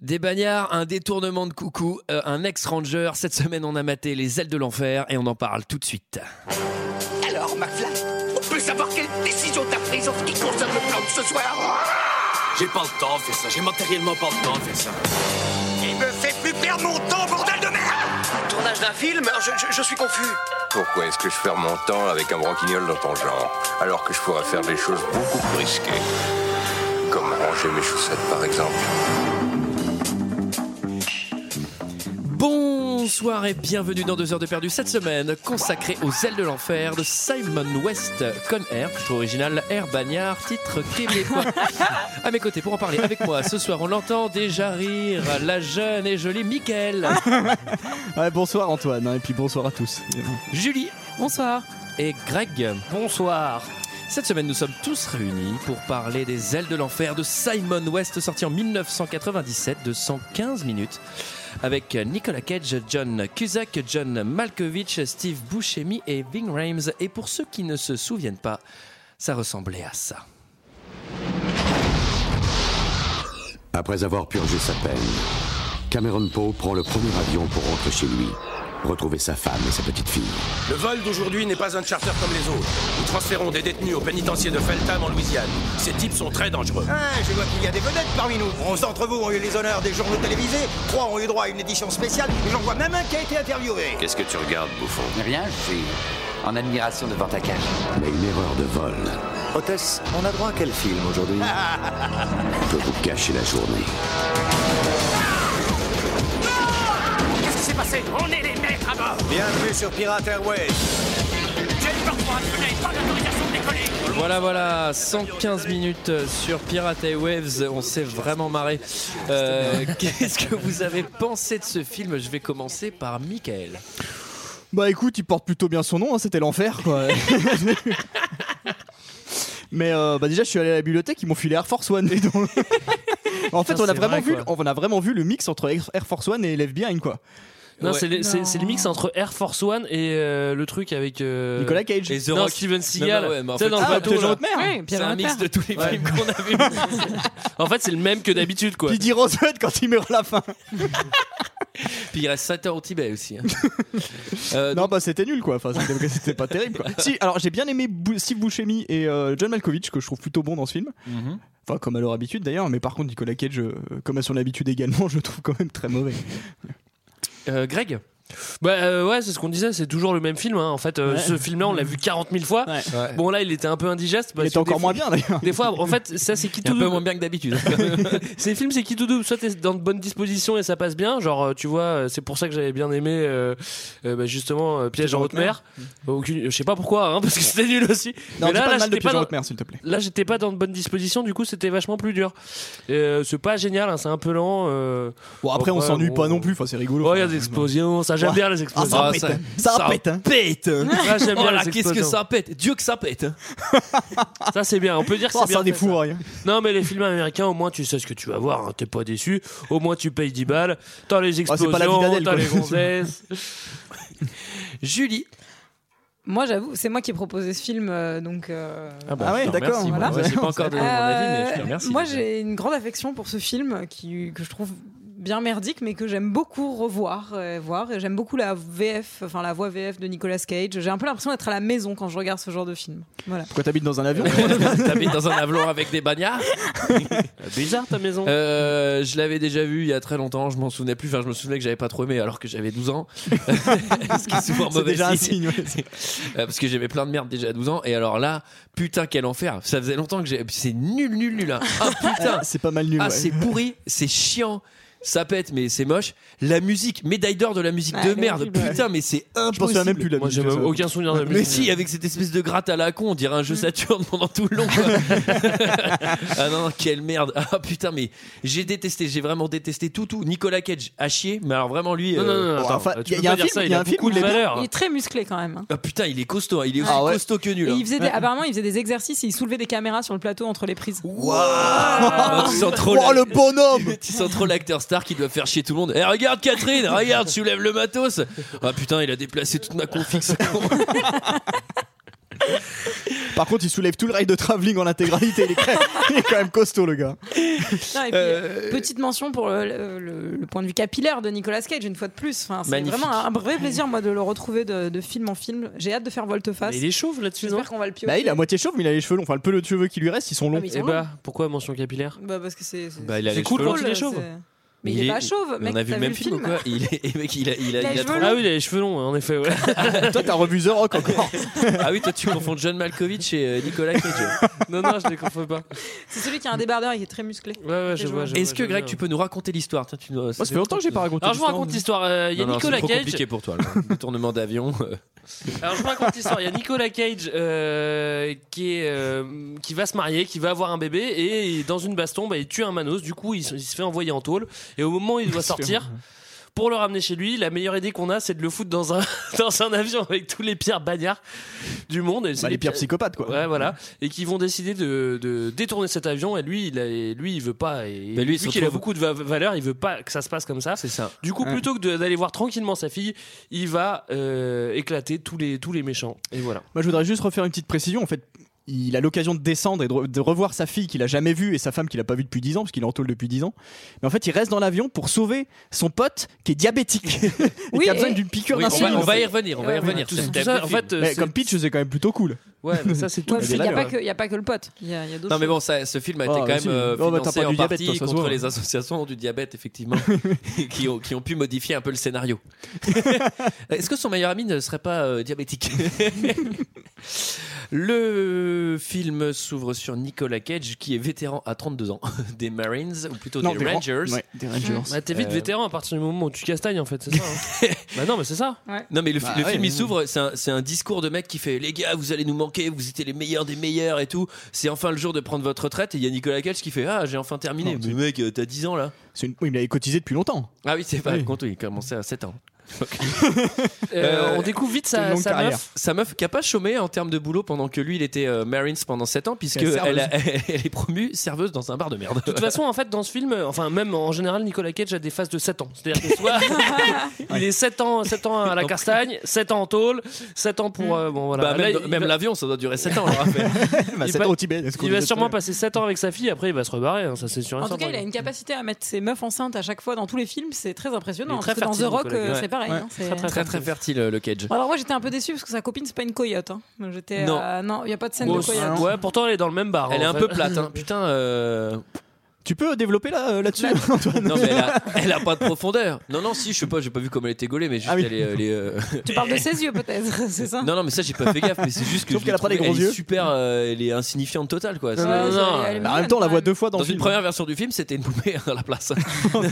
Des bagnards, un détournement de coucou, euh, un ex-ranger. Cette semaine, on a maté les ailes de l'enfer et on en parle tout de suite. Alors, McFly, on peut savoir quelle décision t'as prise en ce qui concerne le plan de ce soir? J'ai pas le temps de faire ça, j'ai matériellement pas le temps de faire ça. Il me fait plus perdre mon temps, bordel de merde Tournage d'un film? Je, je- je suis confus. Pourquoi est-ce que je perds mon temps avec un branquignol dans ton genre, alors que je pourrais faire des choses beaucoup plus risquées Comme ranger mes chaussettes, par exemple? Bonsoir et bienvenue dans 2 heures de perdu cette semaine consacrée aux ailes de l'enfer de Simon West Con Air, titre original Air Bagnard, titre québécois. à mes côtés pour en parler avec moi ce soir, on l'entend déjà rire, la jeune et jolie Mickaël, Ouais, bonsoir Antoine, hein, et puis bonsoir à tous. Julie Bonsoir. et Greg. Bonsoir. Cette semaine, nous sommes tous réunis pour parler des ailes de l'enfer de Simon West, sorti en 1997 de 115 minutes, avec Nicolas Cage, John Cusack, John Malkovich, Steve Buscemi et Ving Rhames. Et pour ceux qui ne se souviennent pas, ça ressemblait à ça. Après avoir purgé sa peine, Cameron Poe prend le premier avion pour rentrer chez lui, retrouver sa femme et sa petite fille. Le vol d'aujourd'hui n'est pas un charter comme les autres. Nous transférons des détenus au pénitencier de Feltham en Louisiane. Ces types sont très dangereux. Ah, je vois qu'il y a des vedettes parmi nous. Onze d'entre vous ont eu les honneurs des journaux télévisés, trois ont eu droit à une édition spéciale, et j'en vois même un qui a été interviewé. Qu'est-ce que tu regardes, bouffon Rien, je suis en admiration devant ta cage. Mais une erreur de vol Hôtesse, on a droit à quel film aujourd'hui? Peut vous gâcher la journée. Qu'est-ce qui s'est passé? On est les à bord Bienvenue sur Pirate Airways. Voilà, voilà, 115 minutes sur Pirate Waves. On s'est vraiment marré. Euh, Qu'est-ce que vous avez pensé de ce film? Je vais commencer par Michael. Bah écoute, il porte plutôt bien son nom, hein, c'était l'enfer quoi. Mais euh, bah déjà, je suis allé à la bibliothèque, ils m'ont filé Air Force One. et donc- en fait, Putain, on a vraiment vrai, vu, on a vraiment vu le mix entre Air Air Force One et Left Behind quoi. Non, Ouais. c'est le, c'est- Non. c'est le mix entre Air Force One et euh, le truc avec euh, Nicolas Cage. Et The non, Rock. Steven Seagal. Non, ouais, en fait- dans le bateau. Oui, C'est un mix de tous les films qu'on a vus. En fait, c'est le même que d'habitude, quoi. Puis dit Roosevelt quand il meurt à la fin. Puis il reste 7 heures au Tibet aussi. hein. Euh, Non, bah c'était nul quoi. Enfin, c'était c'était pas terrible quoi. Si, alors j'ai bien aimé Bou- Steve Buscemi et euh, John Malkovich que je trouve plutôt bon dans ce film. Mhm. Enfin, comme à leur habitude d'ailleurs. Mais par contre, Nicolas Cage, euh, comme à son habitude également, je le trouve quand même très mauvais. Euh, Greg Bah euh, ouais, c'est ce qu'on disait, c'est toujours le même film. hein. En fait, euh, Ouais. ce film-là, on l'a vu 40 000 fois. Bon, là, il était un peu indigeste. Il était encore moins bien d'ailleurs. Des fois, en fait, ça c'est qui tout un peu double. moins bien que d'habitude. Ces films, c'est qui tout double. Soit t'es dans de bonnes dispositions et ça passe bien. Genre, euh, tu vois, c'est pour ça que j'avais bien aimé euh, euh, bah, justement euh, Piège en haute mer. Aucune- Je sais pas pourquoi, hein, parce que c'était nul aussi. Non, Mais là, pas là, de mal de j'étais pas dans- haute mer, s'il te plaît. Là, j'étais pas dans de bonnes dispositions, du coup, c'était vachement plus dur. Euh, c'est pas génial, hein, c'est un peu lent. euh. Bon, après, on s'ennuie pas non plus. Enfin, c'est rigolo. Oh, il y a des explosions, ça j'aime Ouais. bien les Ah, explosions. ça Ah, pète. ça- hein. Ça ça pète. hein. pète Ah, j'aime Oh bien là, les qu'est-ce que ça pète? Dieu que ça pète Ça c'est bien, on peut dire que Oh, c'est bien. ça des ça. fourrailles. Non, mais les films américains, au moins tu sais ce que tu vas voir, hein, t'es pas déçu. Au moins tu payes 10 balles, t'as les c'est explosions, t'as les gonzesses. Julie Moi, j'avoue, c'est moi qui ai proposé ce film, euh, donc. euh, Ah ouais, je te d'accord. remercie. Voilà. Moi, j'ai pas encore donné mon avis, mais je te Euh, remercie. Moi, j'ai une grande affection pour ce film qui, que je trouve bien merdique, mais que j'aime beaucoup revoir. euh, voir. J'aime beaucoup la VF, enfin la voix VF de Nicolas Cage. J'ai un peu l'impression d'être à la maison quand je regarde ce genre de film. Voilà. Pourquoi t'habites dans un avion T'habites dans un avion avec des bagnards Bizarre ta maison. Euh, je l'avais déjà vu il y a très longtemps, je m'en souvenais plus. Enfin, je me souvenais que j'avais pas trop aimé alors que j'avais 12 ans. Ce qui est souvent mauvais déjà un signe. signe. ouais. Euh, parce que j'aimais plein de merde déjà à 12 ans. Et alors là, putain, quel enfer. Ça faisait longtemps que j'ai. C'est nul, nul, nul. hein. Ah putain. C'est pas mal nul. Ah, ouais. c'est pourri, c'est chiant. Ça pète, mais c'est moche. La musique, médaille d'or de la musique Ouais, de merde. Putain, mais c'est Je pense impossible. a même plus la Moi j'ai aucun souvenir de la Mais musique. si, avec cette espèce de gratte à la con, on dirait un jeu Mm. Saturne pendant tout le long. quoi. ah non, quelle merde. Ah putain, mais j'ai détesté, j'ai vraiment détesté tout, tout. Nicolas Cage a chier, mais alors vraiment lui. Non, non, non, Bon, attends, enfin, tu y a- peux y a pas un dire film- ça, y il a un film beaucoup où de il est bien. valeur. Il est très musclé quand même. hein. Ah putain, il est costaud, hein, il est aussi Ah ouais. costaud que nul. Hein. il faisait des, apparemment, il faisait des exercices et il soulevait des caméras sur le plateau entre les prises. Trop Oh le bonhomme Tu sens trop l'acteur star qui doit faire chier tout le monde. Eh regarde Catherine, regarde, soulève le matos. Ah putain, il a déplacé toute ma config ce con. Par contre, il soulève tout le rail de travelling en intégralité. Il est, quand même, il est quand même costaud, le gars. Non, et puis, Euh, Petite mention pour le, le- le- le point de vue capillaire de Nicolas Cage, une fois de plus. Enfin, c'est vraiment un, vrai plaisir, moi, de le retrouver de, de film en film. J'ai hâte de faire volte-face. Il est chauve là-dessus, J'espère qu'on va le piocher. Bah, il est à moitié chauve, mais il a les cheveux longs. Enfin, le peu de cheveux qui lui reste, ils sont longs. ils sont Et longs. bah, pourquoi mention capillaire Bah, parce que c'est. c'est- Bah, il a C'est les cool cheveux quand longs. il est chauve. C'est- Mais il, est pas chauve, Mais mec. on a vu le même film, ou quoi il est, mec, il a, il a, Il a il les a cheveux trop- longs. Ah oui, il a les cheveux longs, en effet. Ouais. Toi, t'as revu The Rock encore. Ah oui, toi tu confonds John Malkovich et euh, Nicolas Cage. non, non, je les confonds pas. C'est celui qui a un débardeur et qui est très musclé. Ouais, ouais, je vois. Est-ce que Greg, tu peux nous raconter l'histoire tu Moi, ça fait longtemps que j'ai pas raconté. Alors je vous raconte l'histoire. Euh, Il y a Non, non, Nicolas c'est Cage. compliqué pour toi. Le détournement d'avion. euh. Alors je vous raconte l'histoire. Il y a Nicolas Cage qui est qui va se marier, qui va avoir un bébé et dans une baston, bah, il tue un manos. Du coup, il, se- il se fait envoyer en tôle et au moment où il doit sortir. Pour le ramener chez lui, la meilleure idée qu'on a, c'est de le foutre dans un, dans un avion avec tous les pires bagnards du monde. Et Bah, les pires psychopathes, quoi. Ouais, voilà. Et qui vont décider de, de détourner cet avion. Et lui, il, a- et lui, il veut pas. Et Mais lui, il qu'il a beaucoup de va- valeur, il veut pas que ça se passe comme ça. C'est ça. Du coup, Ouais. plutôt que d'aller voir tranquillement sa fille, il va euh, éclater tous les, tous les méchants. Et voilà. Moi, je voudrais juste refaire une petite précision. En fait, il a l'occasion de descendre et de, re- de revoir sa fille qu'il a jamais vue et sa femme qu'il a pas vue depuis 10 ans, parce qu'il est en tôle depuis 10 ans. Mais en fait, il reste dans l'avion pour sauver son pote qui est diabétique et Oui, qui a besoin et- d'une piqûre Oui, on, d'insuline. va, on en va y revenir. On va y Ouais, revenir. Tout, tout ça, en film. fait, euh, Mais comme Pitch, c'est quand même plutôt cool. Ouais, mais ça c'est tout. Qu'il n'y a, pas que- il y a pas que le pote. Il y a, il y a Non mais bon, ça, ce film a été Oh, quand même euh, Oh, bah, financé pas en du diabète, partie toi, ça se contre les associations du diabète, effectivement, qui, ont, qui ont pu modifier un peu le scénario. Est-ce que son meilleur ami ne serait pas euh, diabétique? Le film s'ouvre sur Nicolas Cage, qui est vétéran à 32 ans des Marines, ou plutôt Non, des Rangers. Ouais, des Rangers. Bah, t'es vite Euh, vétéran à partir du moment où tu castagnes en fait, c'est ça hein Bah non, mais c'est ça. Non mais le, Bah le ouais, film il s'ouvre, c'est un, c'est un discours de mec qui fait les gars vous allez nous manquer, vous étiez les meilleurs des meilleurs et tout. C'est enfin le jour de prendre votre retraite et il y a Nicolas Cage qui fait ah j'ai enfin terminé. Non, mais mec euh, t'as 10 ans là. C'est une- Oui, il avait cotisé depuis longtemps. Ah oui c'est pas Oui. compte oui, il commençait à 7 ans. Euh, Euh, on découvre vite sa, meuf. Sa meuf qui a pas chômé en termes de boulot pendant que lui il était euh, Marines pendant 7 ans puisque elle, a- elle est promue serveuse dans un bar de merde. De toute façon, en fait, dans ce film, euh, enfin, même en général, Nicolas Cage a des phases de 7 ans. C'est-à-dire que soit il est 7 ans, 7 ans à la castagne, 7 ans en tôle, 7 ans pour. euh, bon, voilà. Bah, Là, même il même va- l'avion ça doit durer 7 ans. Bah, Il c'est va- au Tibet. est-ce qu'on Il va disait sûrement passer 7 ans avec sa fille, après il va se rebarrer, hein, ça c'est sûr. et En tout certain. cas, il a une capacité à mettre ses meufs enceintes à chaque fois dans tous les films, c'est très impressionnant. Il est très parce que dans The Rock, Nicolas euh, Cage. c'est pareil. Ouais. hein, c'est- Très, très, très très fertile euh, le Cage. Alors moi j'étais un peu déçu parce que sa copine c'est pas une coyote. Hein. Donc, J'étais Non. euh, non, il y a pas de scène Bon, de coyote. ouais, pourtant elle est dans le même bar. Elle est un peu plate hein. Putain euh, Tu peux développer là, euh, là-dessus, Antoine Non mais elle a, elle a pas de profondeur. Non non si je sais pas, j'ai pas vu comment elle était gaulée mais juste Ah oui. elle est, elle est, euh, Tu parles de ses yeux peut-être, c'est ça Non non mais ça j'ai pas fait gaffe mais c'est juste que Sauf je qu'elle l'ai a pas des trouvée- gros elle est yeux. super euh, elle est insignifiante totale quoi. Non, C'est- non, non, elle est Bah, en mignonne, même temps, on la voit deux fois dans, Dans le une film. première version du film, c'était une poupée à la place. non, mais,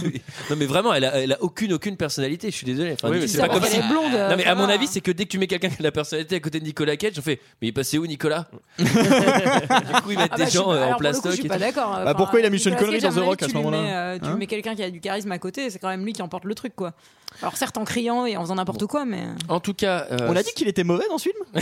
non, mais vraiment, elle a, elle a aucune aucune personnalité. Je suis désolé. Enfin, Oui, mais c'est c'est pas comme si. est blonde. Non mais à mon avis, c'est que dès que tu mets quelqu'un qui a de la personnalité à côté de Nicolas Cage, on fait. Mais il est passé où Nicolas? Du coup, ils mettent Ah des gens euh, en plastoc. Je suis et pas d'accord. Bah, pourquoi il a mis Sean Nicolas Dans The Rock à ce tu moment-là mets quelqu'un qui a du charisme à côté, c'est quand même lui qui emporte le truc quoi. Alors certes en criant et en faisant n'importe quoi, mais... En tout cas, euh, On a dit qu'il était mauvais dans ce film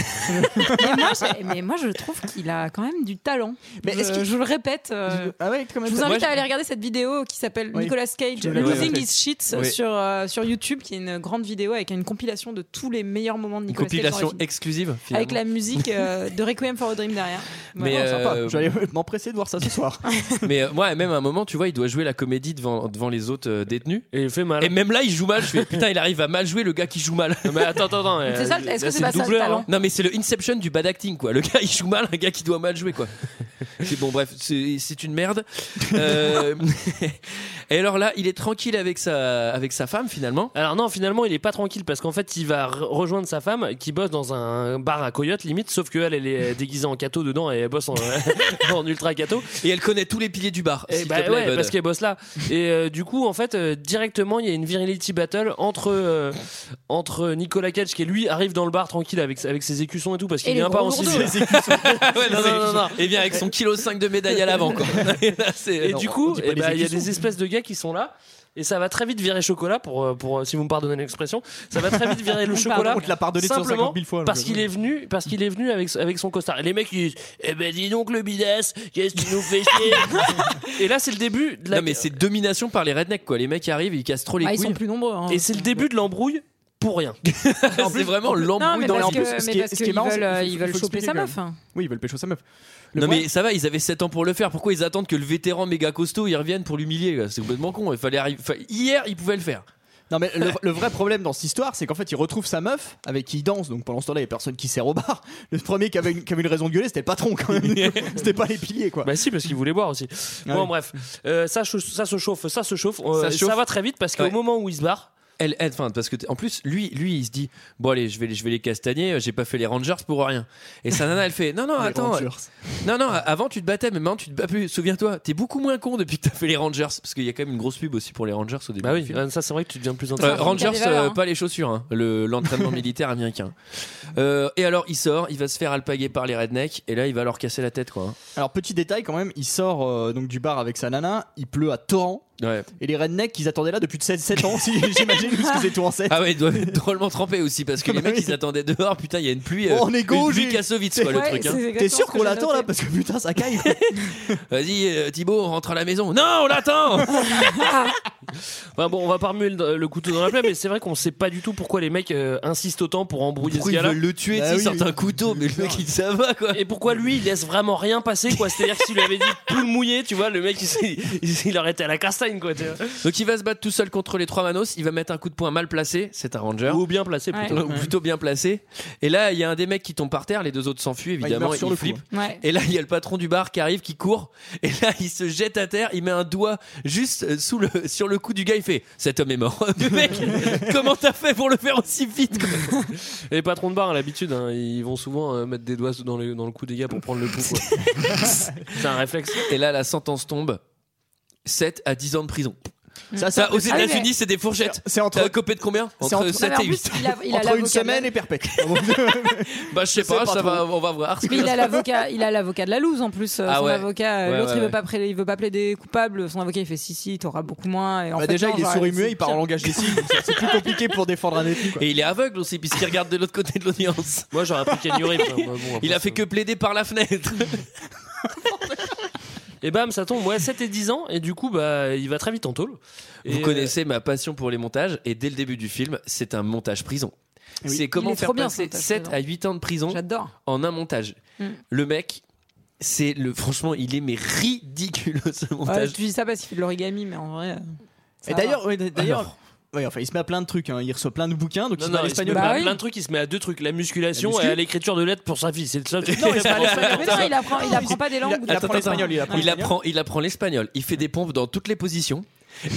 mais, moi, mais je trouve qu'il a quand même du talent. Mais je, est-ce qu'il- je le répète. euh, Ah ouais, quand même. Je vous invite à aller regarder cette vidéo qui s'appelle Oui. Nicolas Cage Losing. His Shit Oui. sur, euh, sur YouTube, qui est une grande vidéo avec une compilation de tous les meilleurs moments de une Nicolas les compilation exclusive. Avec la musique euh, de Requiem for a Dream derrière. Mais, Voilà. euh, Sympa. Je vais aller m'empresser de voir ça ce soir. Mais euh, moi, même à un moment, tu vois, il doit jouer la comédie devant, devant les autres euh, détenus. Et il fait mal. Et même là, il joue mal. Je fais putain, il arrive à mal jouer le gars qui joue mal. Non, mais attends, attends, attends. C'est ça, est-ce que c'est pas ça, le talent hein. Non mais c'est le Inception du bad acting quoi. Le gars il joue mal, un gars qui doit mal jouer quoi. C'est bon bref, c'est c'est une merde. Euh, Et alors là, il est tranquille avec sa avec sa femme finalement. Alors non, finalement, il est pas tranquille parce qu'en fait, il va re- rejoindre sa femme qui bosse dans un bar à Coyote limite, sauf qu'elle, elle est déguisée en cato dedans et elle bosse en, en ultra cato. Et elle connaît tous les piliers du bar. Et s'il bah te plaît, ouais, Bud. parce qu'elle bosse là. Et euh, du coup, en fait, euh, directement, il y a une virility battle entre euh, entre Nicolas Cage qui lui arrive dans le bar tranquille avec avec ses écussons et tout parce Et qu'il les vient pas gros en gourdeaux, civil. là. Ouais, non, Non, mais- non, non. Et bien avec son kilo 5 de médaille à l'avant quoi. Et là, c'est- Et non, du on coup, dit pas eh ben, il y a écussons. des espèces de gars qui sont là. Et ça va très vite virer chocolat pour, euh, pour si vous me pardonnez l'expression, ça va très vite virer le Pardon. chocolat. On te l'a pardonné simplement 150 000 fois. parce qu'il euh, est venu parce qu'il est venu avec avec son costard. Et les mecs ils disent "Eh ben dis donc le bidas, qu'est-ce que tu nous fais chier Et là c'est le début de la Non mais c'est domination par les rednecks quoi. Les mecs arrivent, ils cassent trop les Ah, ils couilles. sont plus nombreux. hein. et c'est le début de l'embrouille pour rien. c'est vraiment l'embrouille dans parce le que, ce qui est- qui marrant, euh, ils veulent choper sa meuf. même. Oui, ils veulent pécho sa meuf. Le Non mais ça va, ils avaient 7 ans pour le faire. Pourquoi ils attendent que le vétéran méga costaud il revienne pour l'humilier C'est complètement con. Il fallait arriver. enfin, hier, ils pouvaient le faire. Non mais le, le vrai problème dans cette histoire, c'est qu'en fait, il retrouve sa meuf avec qui il danse. Donc pendant ce temps-là, il y a personne qui sert au bar. Le premier qui avait une, qui avait une raison de gueuler, c'était le patron quand même. c'était pas les piliers quoi. Bah si, parce qu'il voulait boire aussi. Ah bon, oui. bref, Euh, ça, ça se chauffe, ça se chauffe. Euh, Ça ça, se chauffe. va très vite parce qu'au Ouais. moment où il se barre, Elle, elle, enfin, parce que en plus, lui, lui, il se dit, bon allez, je vais, les- je vais les castagner. euh, J'ai pas fait les Rangers pour rien. Et sa nana, elle fait, non non, Les attends, Rangers. euh, non non, avant tu te battais, mais maintenant tu te bats plus. Souviens-toi, t'es beaucoup moins con depuis que t'as fait les Rangers, parce qu'il y a quand même une grosse pub aussi pour les Rangers au début. bah oui, euh, ça c'est vrai que tu deviens plus Euh, intéressant. Rangers, euh, hein. pas les chaussures, hein, le- l'entraînement militaire américain. Euh, et alors, il sort, il va se faire alpaguer par les rednecks, et là, il va leur casser la tête, quoi. hein. Alors petit détail quand même, il sort euh, donc du bar avec sa nana. Il pleut à torrent. Ouais. Et les rednecks, ils attendaient là depuis 7, 7 ans, si j'imagine, puisque c'est tout en 7. Ah ouais, ils doivent être drôlement trempés aussi, parce que les Bah mecs, ils attendaient dehors, putain, il y a une pluie. euh, Oh, on est une gauche, pluie j'ai- Kassovitz, quoi, le Ouais, truc. hein. c'est T'es exactement sûr ce qu'on que j'ai l'attend là. Parce que putain, ça caille. Vas-y, euh, Thibaut, on rentre à la maison. Non, on l'attend Enfin, bon, on va pas remuer le, le couteau dans la plaie, mais c'est vrai qu'on sait pas du tout pourquoi les mecs euh, insistent autant pour embrouiller Pourquoi ce ils gars-là. veulent le tuer Bah tu sais, oui, Ils sortent oui. un couteau, mais le mec, il ça va, quoi. Et pourquoi lui il laisse vraiment rien passer quoi? C'est-à-dire que s'il lui avait dit plus le mouiller, tu vois, le mec il, s'est- il, il aurait été à la castagne quoi. tu vois. Donc, il va se battre tout seul contre les trois manos. Il va mettre un coup de poing mal placé. C'est un ranger. Ou bien placé Ouais. plutôt. Ou plutôt bien placé. Et là, il y a un des mecs qui tombe par terre. Les deux autres s'enfuient, il évidemment. sur il le coup, flippe. Ouais. Et là, il y a le patron du bar qui arrive, qui court. Et là, il se jette à terre. Il met un doigt juste euh, sous le, sur le cou du gars. Il fait Cet homme est mort. Le mec, comment t'as fait pour le faire aussi vite quoi? Et les patrons de bar à l'habitude, hein, ils vont souvent euh, mettre des doigts dans le, dans le cou des gars pour prendre le quoi. c'est un réflexe. Et là, la sentence tombe 7 à 10 ans de prison. Ça, Ça, aux Ah oui, États-Unis, mais- c'est des fourchettes. C'est entre, T'as un copé de combien Entre entre- 7 Non, mais et en 8. plus, il a, il a entre une l'avocat de la- semaine et perpète. Bah, je sais pas, pas ça trop. va, on va voir. Mais il a l'avocat, il a l'avocat de la loose en plus. euh, Ah son ouais. avocat, euh, Ouais, l'autre ouais, il veut ouais. pas plaider, il veut pas plaider coupable. Son avocat il fait si si, t'auras beaucoup moins. Et en Bah, fait, déjà, non, il est genre, c'est muet, il parle en pire. langage des signes. c'est- C'est plus compliqué pour défendre un quoi. Et il est aveugle aussi, puisqu'il regarde de l'autre côté de l'audience. Moi j'aurais pris Ken Reeves, hein, moi, bon, après, Il a fait ça- que plaider par la fenêtre. Et bam, ça tombe. Ouais, 7 et 10 ans. Et du coup, bah, il va très vite en tôle. Et, Vous euh, connaissez ma passion pour les montages, et dès le début du film, c'est un montage prison. Oui. C'est comment faire trop bien, ce passer montage 7 prison. à 8 ans de prison J'adore. en un montage. Mm. Le mec, c'est le. Franchement, il est mais ridicule ce Ouais, montage. tu dis ça parce qu'il fait de l'origami, mais en vrai. euh, Et d'ailleurs, ouais, d'ailleurs. Ouais, enfin, il se met à plein de trucs. hein. Il reçoit plein de bouquins, donc Non, il à se met l'espagnol. Bah à oui. plein de trucs, il se met à deux trucs la musculation La muscu. et à l'écriture de lettres pour sa fille. C'est le seul truc qu'il il à l'espagnol. Mais non, il apprend, il apprend pas des langues. Il apprend l'espagnol, il apprend Il apprend, il apprend l'espagnol. Il fait des pompes dans toutes les positions.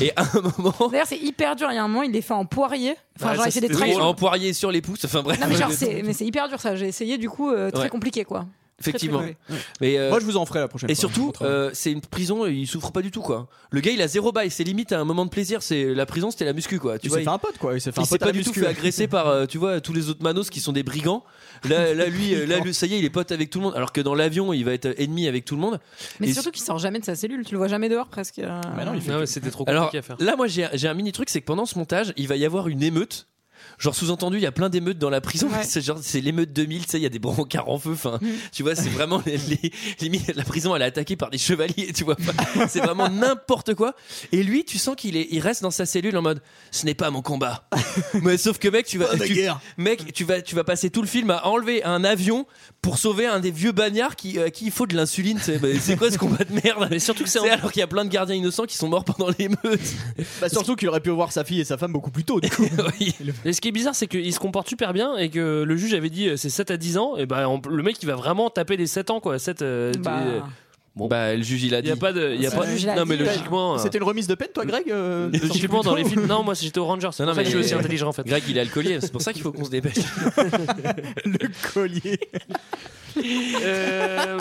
Et à un moment. D'ailleurs, c'est hyper dur. Il y a un moment, il les fait en poirier. Enfin, genre, ça, il fait des drôle. en poirier sur les pouces. Enfin bref. Non, mais genre, c'est, mais c'est hyper dur ça. J'ai essayé, du coup, euh, très Ouais. compliqué quoi. Très, très Effectivement. Mais euh, Moi, je vous en ferai la prochaine Et fois. surtout, euh, c'est une prison, il souffre pas du tout quoi. Le gars, il a zéro bail, c'est limite à un moment de plaisir. C'est la prison, c'était la muscu quoi. Tu il vois, s'est fait un pote quoi. Il s'est fait il un s'est pote à pas la du tout fait agresser par, euh, tu vois, tous les autres manos qui sont des brigands. Là, là lui, euh, là, lui, ça y est, il est pote avec tout le monde. Alors que dans l'avion, il va être ennemi avec tout le monde. Mais Et surtout qu'il sort jamais de sa cellule. Tu le vois jamais dehors presque. non, il fait Ah c'était trop Alors compliqué à faire. là, moi, j'ai j'ai un mini truc, c'est que pendant ce montage, il va y avoir une émeute. Genre sous-entendu, il y a plein d'émeutes dans la prison. Ouais. C'est genre c'est l'émeute 2000, tu sais, il y a des brancards en feu. Enfin, Mm. tu vois, c'est vraiment les, les- limite, la prison, elle est attaquée par des chevaliers. Tu vois, c'est vraiment n'importe quoi. Et lui, tu sens qu'il est, il reste dans sa cellule en mode, ce n'est pas mon combat. Mais sauf que mec, tu vas, tu- mec, tu vas, tu vas passer tout le film à enlever un avion pour sauver un des vieux bagnards qui, à qui il faut de l'insuline. C'est quoi ce combat de merde? Mais surtout que c'est alors qu'il y a plein de gardiens innocents qui sont morts pendant l'émeute. Bah, surtout qu'il aurait pu voir sa fille et sa femme beaucoup plus tôt. Du coup. Oui. Et ce qui est bizarre, c'est qu'il se comporte super bien et que le juge avait dit euh, c'est 7 à 10 ans. Et bah, on- le mec, il va vraiment taper les 7 ans, quoi. 7, euh, Bah, euh, Bon. Bah, le juge, il a il dit. y a pas de. il Y a pas... juge Non, mais dit, logiquement. euh, C'était une remise de peine, toi, Greg euh, Logiquement, dans les films. Non, moi, j'étais au Rangers. C'est Non, non, que je mais- suis aussi intelligent, en fait. Greg, il est alcoolier, c'est pour ça qu'il faut qu'on se dépêche. le collier. Euh,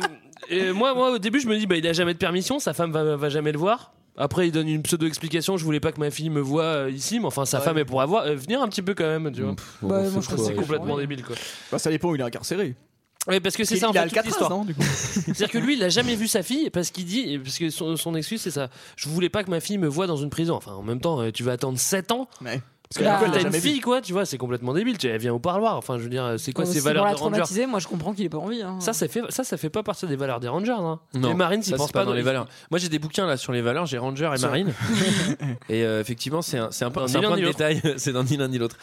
et moi, moi, au début, je me dis, bah, il a jamais de permission, sa femme va, va jamais le voir. Après, il donne une pseudo-explication. Je voulais pas que ma fille me voie euh, ici, mais enfin, sa femme, elle pourra voir, euh, venir un petit peu quand même, tu vois. Bah, moi, je trouve c'est que- complètement ouais. débile, quoi. Bah, ça dépend où il est incarcéré. Ouais, parce que c'est Il- ça, en il fait, toute Alcatraz, l'histoire. non, du coup C'est-à-dire que lui, il a jamais vu sa fille parce qu'il dit, parce que son, son excuse, c'est ça. Je voulais pas que ma fille me voie dans une prison. Enfin, en même temps, euh, tu vas attendre 7 ans. Ouais. Parce que Bah, coup, elle l'a T'as une fille, quoi, tu vois, c'est complètement débile. Tu elle vient au parloir. Enfin, je veux dire, c'est quoi Euh, ces valeurs pour la de Ranger traumatiser, moi je comprends qu'il ait pas envie. hein. ça, ça fait, ça, ça fait pas partie des valeurs des Rangers, hein. Non, les Marines, ils pensent c'est pas dans les valeurs. Moi, j'ai des bouquins là sur les valeurs. J'ai Ranger et Sur- Marine. et euh, effectivement, c'est un, c'est un, point de détail. c'est dans ni l'un ni l'autre.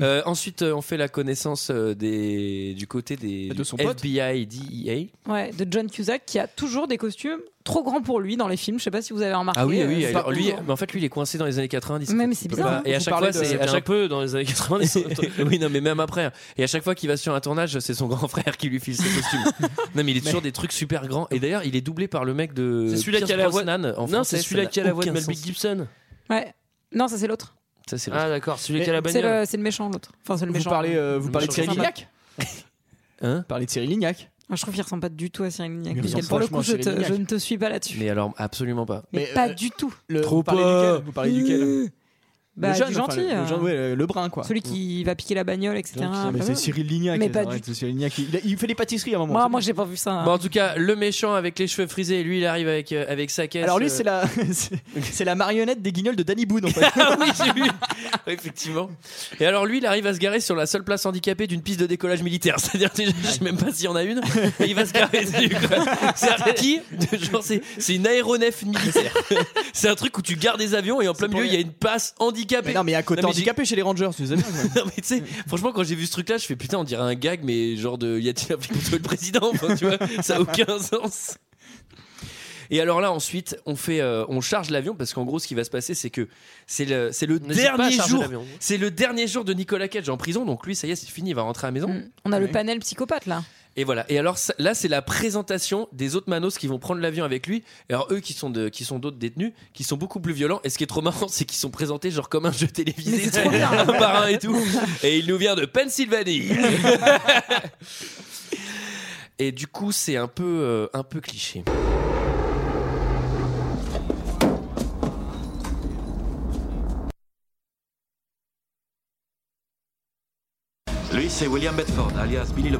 Euh, ensuite, euh, on fait la connaissance des, du côté des De son. FBI, DEA. Ouais, de John Cusack qui a toujours des costumes trop grands pour lui dans les films. Je sais pas si vous avez remarqué. Ah oui, oui. euh, alors, lui, mais en fait, lui, il est coincé dans les années 90. Mais, mais c'est bizarre. pas- hein. Et à Vous chaque parlez fois, c'est à un chaque peu dans les années 90. oui, non, mais même après. Et à chaque fois qu'il va sur un tournage, c'est son grand frère qui lui file ses costumes. non, mais il est toujours des trucs super grands. Et d'ailleurs, il est doublé par le mec de. C'est celui-là qui a la voix- non, c'est celui-là qui a la voix de aucun Mel sens. Gibson. Ouais. Non, ça c'est l'autre. Ça, c'est Ah, d'accord, celui qui a la C'est bagnole. le, c'est le méchant l'autre. Enfin, c'est le Vous méchant. parlez, euh, vous Le parlez de Cyril. Lignac Hein? Vous parlez de Cyril Lignac je trouve qu'il ressemble pas du tout à Cyril Lignac. Pour le coup, je, te- ne te suis pas là-dessus. Mais alors, absolument pas. Mais, Mais, pas euh, du tout. Le- Trop vous parlez pas. duquel Vous parlez duquel? Bah, le jeune, du enfin, gentil. le, euh, le jeune, ouais, le- le brun quoi. Celui qui va piquer la bagnole, etc. Mais Bah, c'est. Cyril Lignac. Mais pas arrête, du c'est Cyril Lignac. Il, il fait des pâtisseries à un moment. Moi, moi j'ai pas vu ça. hein. Bon, en tout cas, le méchant avec les cheveux frisés, lui, il arrive avec, euh, avec sa caisse. Alors lui, euh, c'est la, c'est- la marionnette des guignols de Danny Boone en fait. Ah oui, j'ai vu. Effectivement. Et alors lui, il arrive à se garer sur la seule place handicapée d'une piste de décollage militaire. C'est-à-dire, je sais même pas s'il y en a une. Et il va se garer dessus. C'est qui? Genre, c'est c'est une aéronef militaire. C'est un truc où tu gardes des avions et en plein milieu, il y a une place handicapée. Mais non, mais il y a un côté Non, mais j'ai- handicapé chez les Rangers, tu sais bien. quoi. Non mais tu sais, franchement quand j'ai vu ce truc là, je fais putain on dirait un gag mais genre de y a-t-il un flic tuer le président Enfin, tu vois, ça a aucun sens. Et alors là ensuite on fait euh, on charge l'avion parce qu'en gros ce qui va se passer c'est que c'est le c'est le N'hésite pas à dernier charger jour l'avion. c'est le dernier jour de Nicolas Cage en prison donc lui ça y est c'est fini il va rentrer à la maison Mm. On a le panel psychopathe là. Et voilà. Et alors là c'est la présentation des autres manos qui vont prendre l'avion avec lui. Alors eux qui sont de qui sont d'autres détenus qui sont beaucoup plus violents. Et ce qui est trop marrant c'est qu'ils sont présentés genre comme un jeu télévisé. Un par un et tout. Et il nous vient de Pennsylvanie. Et du coup c'est un peu euh, un peu cliché. Lui, c'est William Bedford, alias Billy le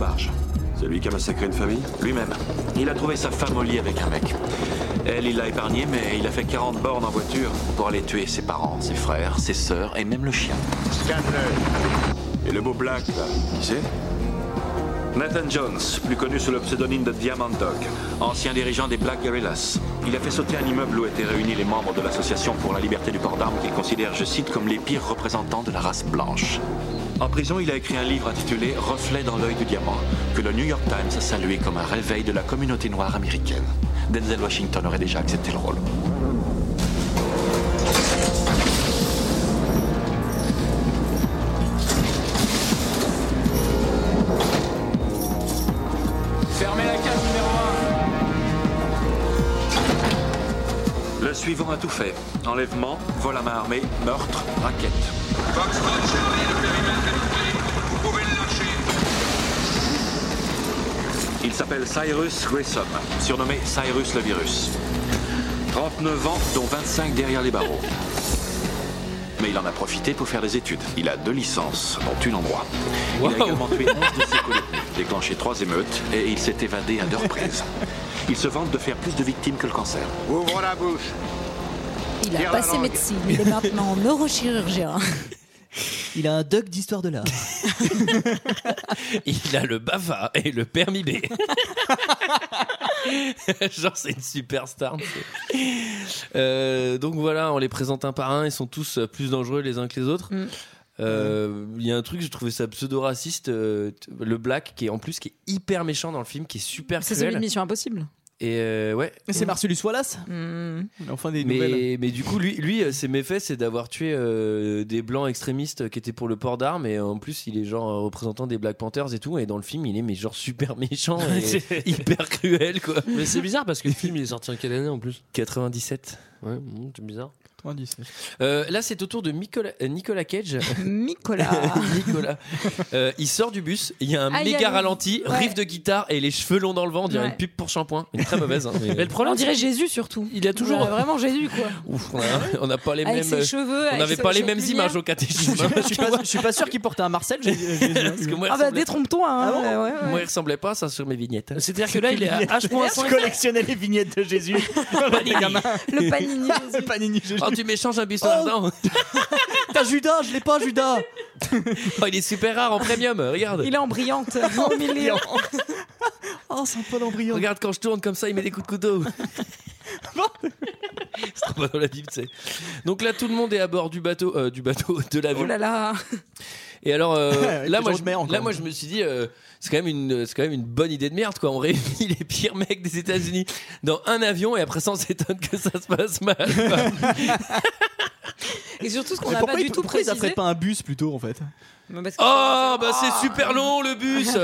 Barge. Celui qui a massacré une famille Lui-même. Il a trouvé sa femme au lit avec un mec. Elle, il l'a épargnée, mais il a fait 40 bornes en voiture pour aller tuer ses parents, ses frères, ses sœurs et même le chien. Et le beau Black, là, qui c'est? Nathan Jones, plus connu sous le pseudonyme de Diamond Dog, ancien dirigeant des Black Guerrillas. Il a fait sauter un immeuble où étaient réunis les membres de l'association pour la liberté du port d'armes qu'il considère, je cite, comme les pires représentants de la race blanche. En prison, il a écrit un livre intitulé Reflet dans l'œil du diamant, que le New York Times a salué comme un réveil de la communauté noire américaine. Denzel Washington aurait déjà accepté le rôle. Fermez la case numéro 1. Le suivant a tout fait. Enlèvement, vol à main armée, meurtre, raquette. Il s'appelle Cyrus Grissom, surnommé Cyrus le virus. 39 ans, dont 25 derrière les barreaux. Mais il en a profité pour faire des études. Il a deux licences, dont une en droit. Il a également tué 11 de ses déclenché trois émeutes et il s'est évadé à deux reprises. Il se vante de faire plus de victimes que le cancer. Ouvre la bouche. Il a Tire passé médecine, il est maintenant neurochirurgien. Il a un doc d'histoire de l'art. il a le BAFA et le permis B genre c'est une superstar. Euh, donc voilà on les présente un par un ils sont tous euh, plus dangereux les uns que les autres Mm. Euh, il y a un truc j'ai trouvé ça pseudo raciste le black qui est en plus qui est hyper méchant dans le film qui est super C'est celui de cruel Mission Impossible. Et euh, ouais Mais c'est Marcellus Wallace Mm. Enfin des nouvelles. mais, mais du coup, lui, lui euh, ses méfaits, c'est d'avoir tué euh, des blancs extrémistes qui étaient pour le port d'armes. Et en plus, il est genre euh, représentant des Black Panthers et tout. Et dans le film, il est mais genre super méchant et C'est- hyper cruel, quoi. Mais c'est bizarre parce que le film il est sorti en quelle année en plus? 97. Ouais, bon, c'est bizarre. 97. Euh, là, c'est au tour de Nicolas, euh, Nicolas Cage. Nicolas. Nicolas. Euh, il sort du bus, il y a un Ah, y a méga le- ralenti, ouais. riff de guitare et les cheveux longs dans le vent. On dirait Ouais. une pub pour shampoing. Une très mauvaise. hein, mais- Mais le On problème, dirait Jésus surtout. il a toujours. Ouais, vraiment Jésus quoi. Ouf, on on n'a pas les Avec mêmes. ses cheveux. On n'avait pas les mêmes lumière. images au catéchisme. hein. je, suis pas, je suis pas sûr qu'il portait un Marcel. Ah bah ressemblait- détrompe-toi. Hein. Ah bon moi, il ressemblait pas à ça sur mes vignettes. C'est-à-dire que là, il est à Je H.5. collectionnais les vignettes de Jésus. Panini. Le panini Jésus. Panini Jésus. Oh, tu m'échanges un bus Oh. non T'as Judas, je l'ai pas, Judas. Oh, il est super rare en premium, regarde. Il est en brillante au milieu. Oh, sympa d'embryon. Regarde quand je tourne comme ça, il met des coups de couteau. C'est trop pas dans la Bible, tu sais. Donc là, tout le monde est à bord du bateau, euh, du bateau, de l'avion. Oh là là. Et alors euh, là, moi, je, là, moi, je me suis dit, euh, c'est quand même une, c'est quand même une bonne idée de merde, quoi. On réunit les pires mecs des États-Unis dans un avion et après ça, on s'étonne que ça se passe mal. Et surtout, ce qu'on n'a pourquoi pas du tout pourquoi ils précisé. appellent pas un bus plutôt en fait? Bah, parce que- Oh, bah c'est super long le bus.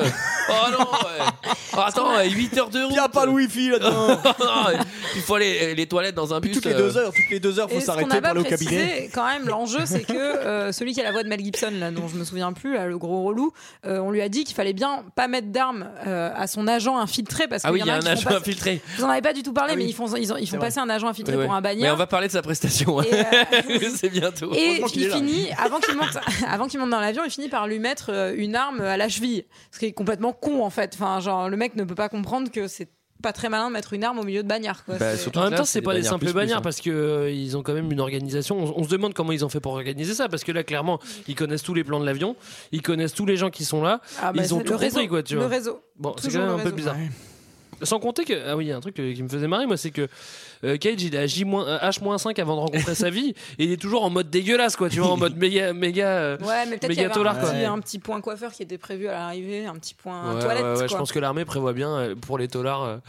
Oh non. ouais. Oh, attends, 8 heures de route. Il y a pas le wifi là-dedans. Il faut aller les toilettes dans un bus. toutes les euh, deux heures, toutes les deux heures, faut s'arrêter pour aller au cabinet. quand même, l'enjeu, c'est que euh, celui qui a la voix de Mel Gibson, là, dont je me souviens plus, là, le gros relou, euh, on lui a dit qu'il fallait bien pas mettre d'armes euh, à son agent infiltré parce Ah qu'il oui, y il y en a a un agent passer- infiltré. Vous en avez pas du tout parlé, Ah oui. mais ils font, ils, ont- ils font vrai. passer un agent infiltré Ouais, ouais. pour un Mais on bagnard. va parler de sa prestation. hein. Et, euh, c'est bientôt. Et il finit, avant qu'il monte, avant qu'il monte dans l'avion, il finit par lui mettre euh, une arme à la cheville. Ce qui est complètement con, en fait. Enfin, genre, le mec ne peut pas comprendre que c'est pas très malin de mettre une arme au milieu de bagnard, quoi. Bah, surtout En même temps, c'est pas des bagnards simples bagnards hein. parce que euh, ils ont quand même une organisation. On, on se demande comment ils ont fait pour organiser ça parce que là, clairement, ils connaissent tous les plans de l'avion, ils connaissent tous les gens qui sont là, Ah, bah, ils ont tout le réseau, compris quoi, tu le vois. réseau. Bon, c'est quand même un peu bizarre. Sans compter que ah oui, il y a un truc euh, qui me faisait marrer moi, c'est que euh, Cage il est à J- euh, H-5 avant de rencontrer sa vie et il est toujours en mode dégueulasse quoi, tu vois, en mode méga méga. euh, Ouais, mais peut-être qu'il y avait un tolard, petit, un petit point coiffeur qui était prévu à l'arrivée, un petit point Ouais, toilette. ouais, ouais, je pense que l'armée prévoit bien euh, pour les tolards.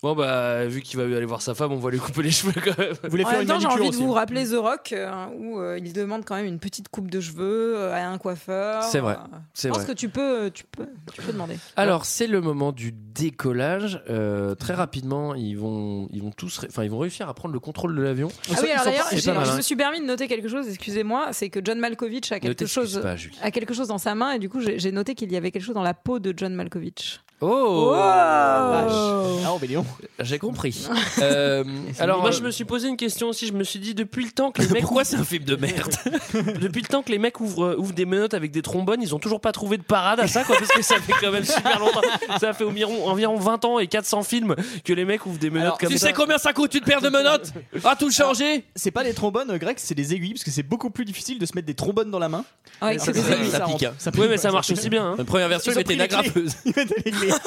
Bon bah vu qu'il va aller voir sa femme, on va lui couper les cheveux quand même. Vous voulez En faire même temps, j'ai envie de vous rappeler The Rock, euh, où euh, il demande quand même une petite coupe de cheveux euh, à un coiffeur. C'est vrai, Euh, c'est Je pense vrai. que tu peux, tu peux, tu peux demander. Alors c'est le moment du décollage. Euh, très rapidement, ils vont, ils vont tous, ré- enfin ils vont réussir à prendre le contrôle de l'avion. Ah oui, alors d'ailleurs, mal, je hein. me suis permis de noter quelque chose, excusez-moi, c'est que John Malkovich a quelque chose, pas, a quelque chose dans sa main, et du coup, j'ai j'ai noté qu'il y avait quelque chose dans la peau de John Malkovich. Oh, Ah, embellion. j'ai compris. Euh, alors moi euh, je me suis posé une question aussi, je me suis dit depuis le temps que les mecs pourquoi c'est un film de merde depuis le temps que les mecs ouvrent, euh, ouvrent des menottes avec des trombones, ils ont toujours pas trouvé de parade à ça quoi parce que ça fait quand même super longtemps. Ça fait environ environ 20 ans et 400 films que les mecs ouvrent des menottes Alors, comme Tu ça. sais combien ça coûte une paire de menottes? A tout changé C'est pas des trombones, euh, Greg, c'est des aiguilles parce que c'est beaucoup plus difficile de se mettre des trombones dans la main. Ouais, Alors, c'est des ça- aiguilles. ça Ça pique, rentre. hein. Ça Oui, mais ça marche aussi bien. hein. La première version, Ils il ont pris les clés. Ils les clés.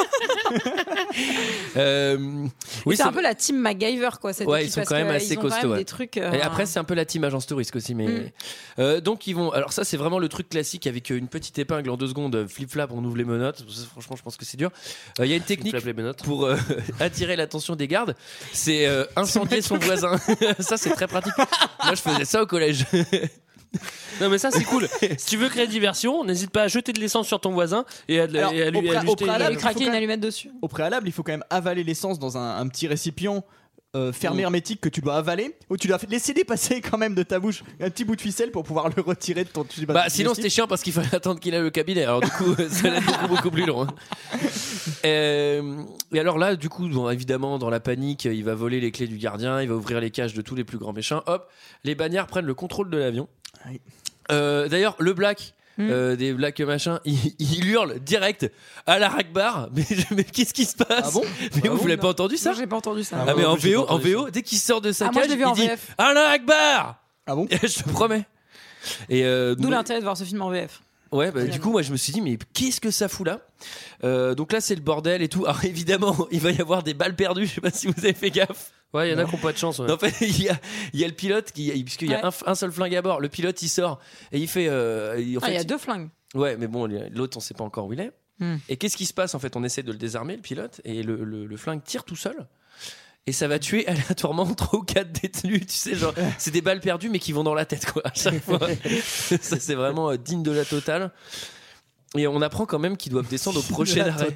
Euh, oui, c'est un peu la team MacGyver, quoi. Cette Ouais, équipe, ils sont parce quand même que, assez costauds, même ouais. des trucs. euh, Et après, c'est un peu la team agence touriste aussi, mais Mm. Euh, donc ils vont. Alors ça, c'est vraiment le truc classique avec une petite épingle en deux secondes, flip flap, on ouvre les menottes. Ça, franchement, je pense que c'est dur. Euh, Il y a une technique pour euh, attirer l'attention des gardes, c'est euh, incendier son voisin. ça, c'est très pratique. Moi, je faisais ça au collège. Non mais ça c'est cool. si tu veux créer diversion, n'hésite pas à jeter de l'essence sur ton voisin et à, Alors, et à lui, au pré- à lui au jeter une- il allumette dessus. Au préalable, il faut quand même avaler l'essence dans un, un petit récipient euh, fermé Mm. hermétique que tu dois avaler, où tu dois laisser dépasser quand même de ta bouche un petit bout de ficelle pour pouvoir le retirer de ton. tu sais pas, Bah, sinon, c'était chiant parce qu'il fallait attendre qu'il ait le cabinet. Alors, du coup, ça allait être beaucoup, beaucoup plus long. hein. Euh, et alors là, du coup, bon, évidemment, dans la panique, il va voler les clés du gardien, il va ouvrir les cages de tous les plus grands méchants. Hop, les bagnards prennent le contrôle de l'avion. Oui. Euh, D'ailleurs, le black. Mm. euh, des black machin, il, il hurle direct à la Ragbar. Mais, mais qu'est-ce qui se passe Ah bon? Mais Ah vous, bon vous l'avez pas entendu ça? J'ai pas entendu ça. Ah, mais en ouais, j'ai VO, en VO, dès qu'il sort de sa Ah, moi, je cage, l'ai vu en il dit VF. Allah Akbar Ah bon? Je te promets. Et euh, D'où l'intérêt de voir ce film en VF. Ouais, bah, du coup, moi, je me suis dit, mais qu'est-ce que ça fout là? Euh, Donc là, c'est le bordel et tout. Alors évidemment, il va y avoir des balles perdues. Je sais pas si vous avez fait gaffe. Ouais, il y en a qui ont pas de chance. ouais. En fait, il y a, il y a le pilote qui, puisqu'il y a Ouais. un, un seul flingue à bord. Le pilote, il sort et il fait. euh, il- en Ah, fait, il y a deux flingues. Ouais, mais bon, l'autre, on sait pas encore où il est. Hmm. Et qu'est-ce qui se passe En fait, on essaie de le désarmer, le pilote, et le, le- le flingue tire tout seul. Et ça va tuer aléatoirement trois ou quatre détenus, tu sais, genre, c'est des balles perdues, mais qui vont dans la tête, quoi, à chaque fois. ça, c'est vraiment euh, digne de la totale. Et on apprend quand même qu'ils doivent descendre au prochain arrêt.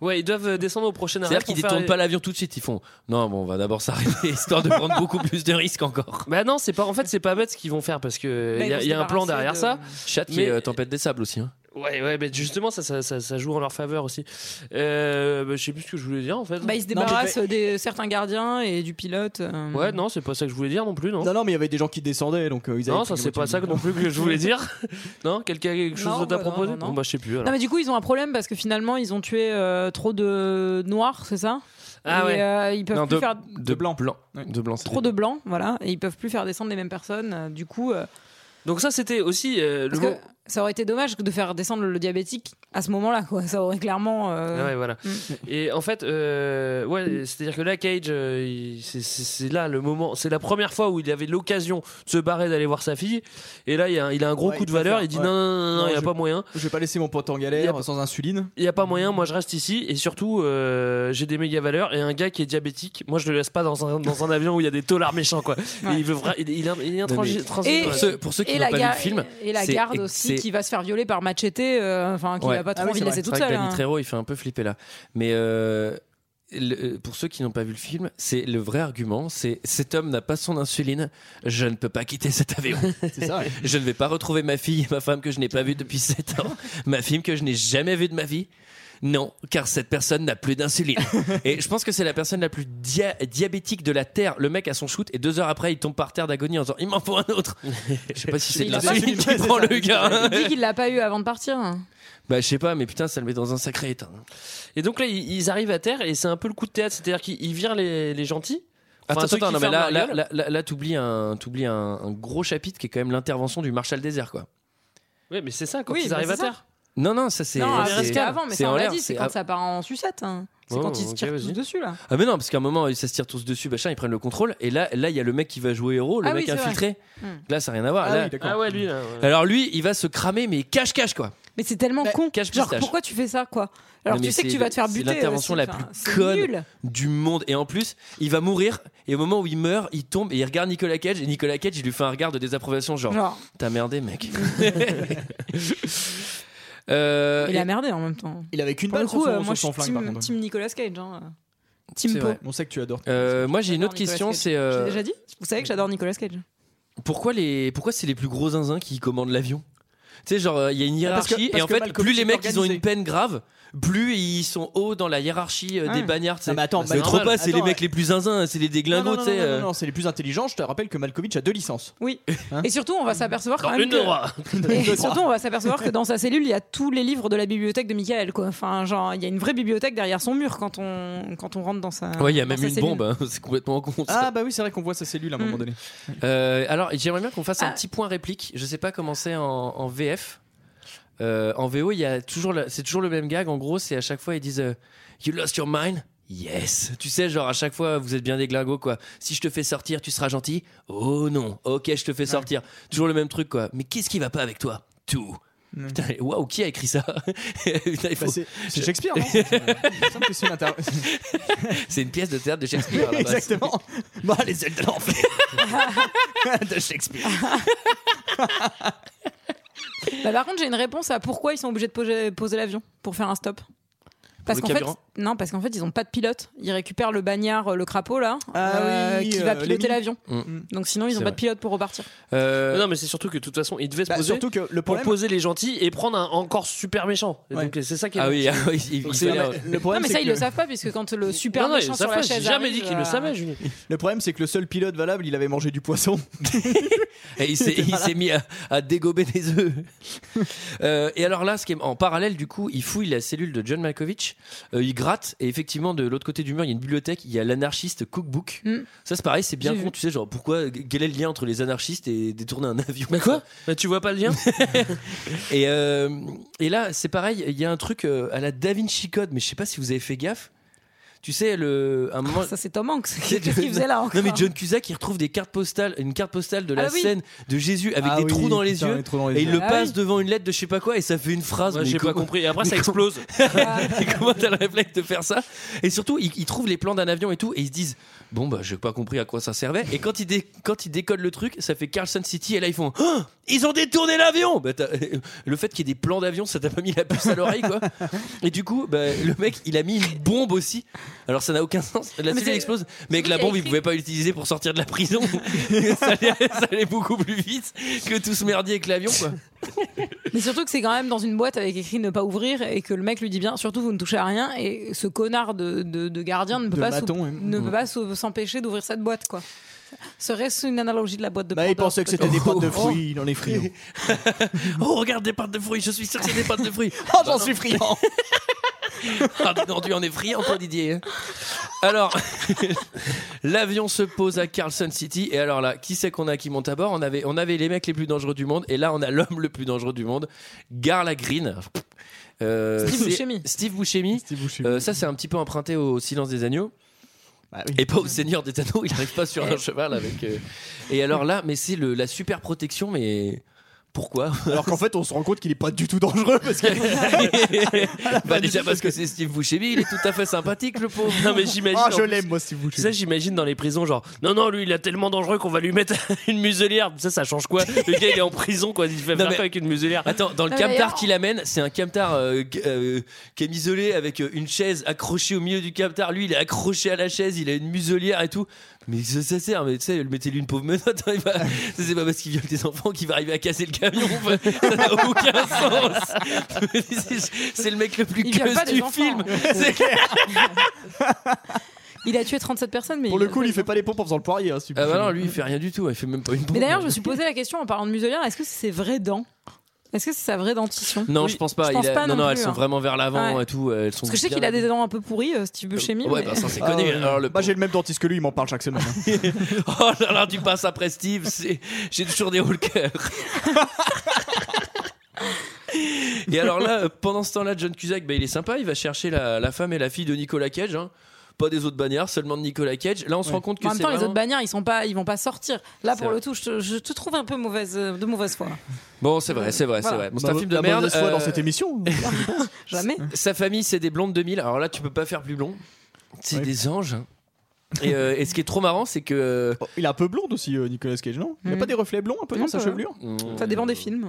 Ouais, ils doivent euh, descendre au prochain arrêt. C'est-à-dire qu'ils faire détournent pas l'avion tout de suite, ils font non, bon, on va d'abord s'arrêter, histoire de prendre beaucoup plus de risques encore. Bah non, c'est pas. En fait, c'est pas bête ce qu'ils vont faire parce que Bah, il y a, y un plan derrière de- ça. Chat qui Mais- est euh, tempête des sables aussi. hein. Ouais, ouais, mais justement, ça, ça, ça, ça joue en leur faveur aussi. Euh, bah, je sais plus ce que je voulais dire en fait. Bah, ils se Non, débarrassent des certains gardiens et du pilote. euh. Ouais, non, c'est pas ça que je voulais dire non plus, non. Non, non, mais il y avait des gens qui descendaient, donc euh, ils avaient Non, pris ça c'est pas ça non plus que je voulais dire. non, quelqu'un a quelque chose Non, d'autre à bah non, proposer non, non. Bon, bah je sais plus. alors. Non, mais du coup, ils ont un problème parce que finalement, ils ont tué euh, trop de noirs, c'est ça? Ah et, ouais. euh, ils peuvent Non, plus de, faire de blanc. blanc. De blanc. trop de blanc, voilà, et ils peuvent plus faire descendre les mêmes personnes. euh, Du coup, euh, Donc ça, c'était aussi euh, le parce ça aurait été dommage de faire descendre le diabétique à ce moment-là, quoi. Ça aurait clairement. euh, Ah ouais, voilà. Mm. Et en fait, euh, ouais, c'est-à-dire que là, Cage, euh, c'est- là le moment, c'est la première fois où il avait l'occasion de se barrer d'aller voir sa fille. Et là, il a, il a un gros Ouais, coup de valeur. faire, Il dit ouais. non, non, non, non, il n'y a je- pas moyen. Je vais pas laisser mon pote en galère sans insuline. Il n'y a pas moyen, moi je reste ici et surtout euh, j'ai des méga valeurs et un gars qui est diabétique, moi je le laisse pas dans un, dans un avion où il y a des taulards méchants quoi. Et il veut il, il, il est Et, Pour ceux- pour ceux qui n'ont la pas vu le film, et la garde aussi qui va se faire violer par Machete, euh, enfin qui Ouais. va pas trop Ah oui, envie de laisser toute seule. Danny hein. Trejo, il fait un peu flipper là. Mais euh, le- pour ceux qui n'ont pas vu le film, c'est le vrai argument, c'est cet homme n'a pas son insuline, je ne peux pas quitter cet avion. C'est ça, ouais. Je ne vais pas retrouver ma fille, ma femme que je n'ai pas vue depuis 7 ans, ma fille que je n'ai jamais vue de ma vie. Non, car cette personne n'a plus d'insuline. Et je pense que c'est la personne la plus dia- diabétique de la Terre. Le mec a son shoot et deux heures après, il tombe par terre d'agonie en disant Il m'en faut un autre. Je sais pas si c'est de l'insuline su- qui prend le gars. Il dit qu'il l'a pas eu avant de partir. Bah, je sais pas, mais putain, ça le met dans un sacré état. Et donc là ils, arrivent à terre et c'est un peu le coup de théâtre, c'est-à-dire qu'ils virent les, les gentils. Enfin, Attends, attends, non, mais là, là, là, là, là, t'oublies un, t'oublies un, un gros chapitre qui est quand même l'intervention du Marshal Désert, quoi. Ouais, mais c'est ça quand Oui, ils bah, arrivent à ça. terre. Non, non, ça c'est. Non, c'est- avant, mais c'est ça on en l'a dit, c'est c'est quand ça part en sucette. hein. C'est Oh, quand ils se tirent tous dessus là. Ah, mais non, parce qu'à un moment, ils se tirent tous dessus, machin, ils prennent le contrôle, et là, là, il y a le mec qui va jouer héros, le Ah mec oui, c'est infiltré. Hmm. Là, ça n'a rien à voir. Ah Là- oui. Ah ouais, lui là. ouais. Alors lui, il va se cramer, mais cache-cache, quoi. Mais c'est tellement con. cache Genre pourquoi tu fais ça quoi? Alors Non, tu sais que c'est- tu vas te faire c'est buter. l'intervention aussi. la plus c'est conne nul. du monde. Et en plus, il va mourir, et au moment où il meurt, il tombe, et il regarde Nicolas Cage, et Nicolas Cage, il lui fait un regard de désapprobation, genre, Genre. t'as merdé, mec. Euh, Il et- a merdé en même temps. Il avait qu'une balle sur coup, son, euh, sur moi je son suis flingue, par team, contre. team Nicolas Cage. Hein. Team Po. vrai. On sait que tu adores. Euh, moi, j'ai une autre question, c'est Cage. euh, J'ai déjà dit Vous savez que j'adore Nicolas Cage. pourquoi les pourquoi c'est les plus gros zinzins qui commandent l'avion? Tu sais, genre euh, il y a une Ah, parce que- hiérarchie parce et en fait, plus les mecs ils ont une peine grave, plus ils sont hauts dans la hiérarchie euh, Ah des ouais. bagnards. tu sais. Non, mais attends, c'est Mal- trop pas, c'est les Attends, mecs les plus zinzins, c'est les Non, déglingos, non, tu non, sais. non, euh. non, non, c'est les plus intelligents. Je te rappelle que Malkovich a deux licences. Oui. Hein Et surtout, on va s'apercevoir quand Dans même une que... droit. Et surtout, on va s'apercevoir que dans sa cellule, il y a tous les livres de la bibliothèque de Michael. Quoi. Enfin, genre, il y a une vraie bibliothèque derrière son mur quand on, quand on rentre dans sa. Ouais, il y a dans même sa une cellule. bombe, hein, c'est complètement con. ça. Ah bah oui, c'est vrai qu'on voit sa cellule à un moment Mm. donné. Euh, alors, j'aimerais bien qu'on fasse un Ah. petit point réplique. Je sais pas comment c'est en, en VF. Euh, en VO, il y a toujours, c'est toujours le même gag. En gros, c'est à chaque fois ils disent euh, You lost your mind? Yes. Tu sais, genre à chaque fois, vous êtes bien des glingos, quoi. Si je te fais sortir, tu seras gentil? Oh non. Ok, je te fais sortir. Toujours le même truc, quoi. Mais qu'est-ce qui va pas avec toi? Tout. Putain, waouh, qui a écrit ça? Il faut- Bah, c'est Shakespeare, non? C'est une inter- C'est une pièce de théâtre de Shakespeare. à la base. Exactement. Bah, les ailes de l'enfer de Shakespeare. Bah, par contre, j'ai une réponse à pourquoi ils sont obligés de poser, poser l'avion pour faire un stop. Parce qu'en fait, non, parce qu'en fait, ils ont pas de pilote. Ils récupèrent le bagnard, euh, le crapaud là, Ah oui, qui va euh, piloter Lemmy. l'avion. Mm. Donc sinon, ils C'est ont pas de pilote pour repartir. Euh, Non, mais c'est surtout que de toute façon, il devait se Bah, poser surtout que le pour poser les gentils et prendre un encore super méchant. Ouais. Donc c'est ça qui est. ah oui, ah oui, il- l'air- Le Non, problème, mais c'est ça, que ils le savent pas, puisque quand le super Non, non, méchant ils sur la chaise jamais arrive, dit qu'il le euh, savait, Julie. le problème, c'est que le seul pilote valable, il avait mangé du poisson. Et il s'est, il s'est mis à, dégober des œufs. Euh, et alors là, ce qui est en parallèle, du coup, il fouille la cellule de John Malkovich, euh, il gratte, et effectivement, de l'autre côté du mur, il y a une bibliothèque, il y a l'anarchiste Cookbook. Mm. Ça, c'est pareil, c'est bien con, vu. tu sais, genre, pourquoi, quel est le lien entre les anarchistes et détourner un avion Mais quoi? Bah, Tu vois pas le lien? Et, euh, et là, c'est pareil, il y a un truc euh, à la Da Vinci Code, mais je sais pas si vous avez fait gaffe. Tu sais, le, un moment. Ah, Ça, c'est Tom Hanks. C'est- Qu'est-ce qu'il faisait là encore Non mais John Cusack il retrouve des cartes postales, une carte postale de la Ah oui. scène de Jésus avec Ah des oui, trous dans les putain, yeux dans les et il le Ah passe oui. devant une lettre de je sais pas quoi et ça fait une phrase. Ouais, J'ai pas compris. Et après, ça explose. Et comment t'as le réflexe de faire ça Et surtout, ils, ils trouvent les plans d'un avion et tout, et ils se disent Bon, bah, j'ai pas compris à quoi ça servait. Et quand ils, dé- quand ils décodent le truc, ça fait Carlson City, et là, ils font Oh, Ils ont détourné l'avion bah, Le fait qu'il y ait des plans d'avion, ça t'a pas mis la puce à l'oreille, quoi. Et du coup, bah, le mec, il a mis une bombe aussi. Alors, ça n'a aucun sens. La c'est- explose, mais avec la bombe, il pouvait pas l'utiliser pour sortir de la prison. ça, allait, ça allait beaucoup plus vite que tout ce merdier avec l'avion, quoi. Mais surtout que c'est quand même dans une boîte avec écrit ne pas ouvrir et que le mec lui dit bien surtout vous ne touchez à rien et ce connard de, de, de gardien ne peut De pas, maton, ne Mm. peut pas s'ou- s'empêcher d'ouvrir cette boîte quoi. Serait-ce une analogie de la boîte de Bah, il pensait que c'était des pâtes de Oh. fruits dans les friyos. Oh, regarde des pâtes de fruits, je suis sûr que c'est des pâtes de fruits. Oh, j'en suis friand Ah, non, tu en es friand, toi, Didier. Alors, l'avion se pose à Carlson City. Et alors là, qui c'est qu'on a qui monte à bord? On avait, on avait les mecs les plus dangereux du monde. Et là, on a l'homme le plus dangereux du monde, Garla Green. Euh, Steve c'est- Buscemi. Steve Buscemi. Euh, ça, c'est un petit peu emprunté au Silence des Agneaux. Et pas au Seigneur des Anneaux, il n'arrive pas sur un cheval avec. euh, Et alors là, mais c'est le- la super protection, mais pourquoi? Alors qu'en fait, on se rend compte qu'il est pas du tout dangereux parce que. Bah déjà parce que c'est Steve Buscemi, il est tout à fait sympathique le pauvre. Non mais j'imagine. Ah, je l'aime, moi, Steve Buscemi. Ça, j'imagine dans les prisons, genre, non, non, lui, il est tellement dangereux qu'on va lui mettre une muselière. Ça, ça change quoi? Le gars, il est en prison, quoi. Il fait Non, faire quoi avec une muselière? Attends, dans le camtar qu'il amène, c'est un camtar euh, qui- euh, qui est isolé avec euh, une chaise accrochée au milieu du camtar. Lui, il est accroché à la chaise, il a une muselière et tout. Mais ça, sert, mais tu sais, mettez-lui une pauvre menotte. hein, il va- ça, c'est pas parce qu'il viole des enfants qu'il va arriver à casser le camion. Enfin, ça n'a aucun sens. C'est- le mec le plus queuse du film. C'est- Il a tué 37 personnes, mais. Pour le coup, il fait pas les pompes en faisant le poirier. Hein, Ah bah non, lui, il fait rien du tout. Il fait même pas une pompe. Mais d'ailleurs, je me suis posé la question en parlant de muselière est-ce que c'est ses vraies dents Est-ce que c'est sa vraie dentition Non, je pense pas. Je pense Il a- pas non, non non, elles sont hein. vraiment vers l'avant Ouais. et tout. Elles sont Parce que je sais qu'il a des dents un peu pourries, euh, Steve Buscemi. Ouais, mais- bah ça c'est Ah connu. ouais. Alors, le Bah, j'ai le même dentiste que lui, il m'en parle chaque semaine. hein. Oh là là, tu passes après Steve, c'est- j'ai toujours des hauts le cœur. et alors là, euh, pendant ce temps-là, John Cusack, bah, il est sympa, il va chercher la, la femme et la fille de Nicolas Cage. hein. Pas des autres bannières, seulement de Nicolas Cage. Là, on se rend compte que En même temps, les autres bannières, ils sont pas, ils vont pas sortir. Là, pour vrai. le tout, je te, je te trouve un peu mauvaise, de mauvaise foi. Bon, c'est vrai, c'est vrai, c'est vrai. Bon, c'est Bah, un film de la merde. mauvaise foi euh, dans cette émission. Jamais. Sa famille, c'est des blondes 2000. Alors là, tu peux pas faire plus blond. C'est des anges. Et, euh, et ce qui est trop marrant, c'est que. Oh, il est un peu blonde aussi, euh, Nicolas Cage, non? Il a Mhm. pas des reflets blonds un peu dans sa chevelure? Ça dépend des films.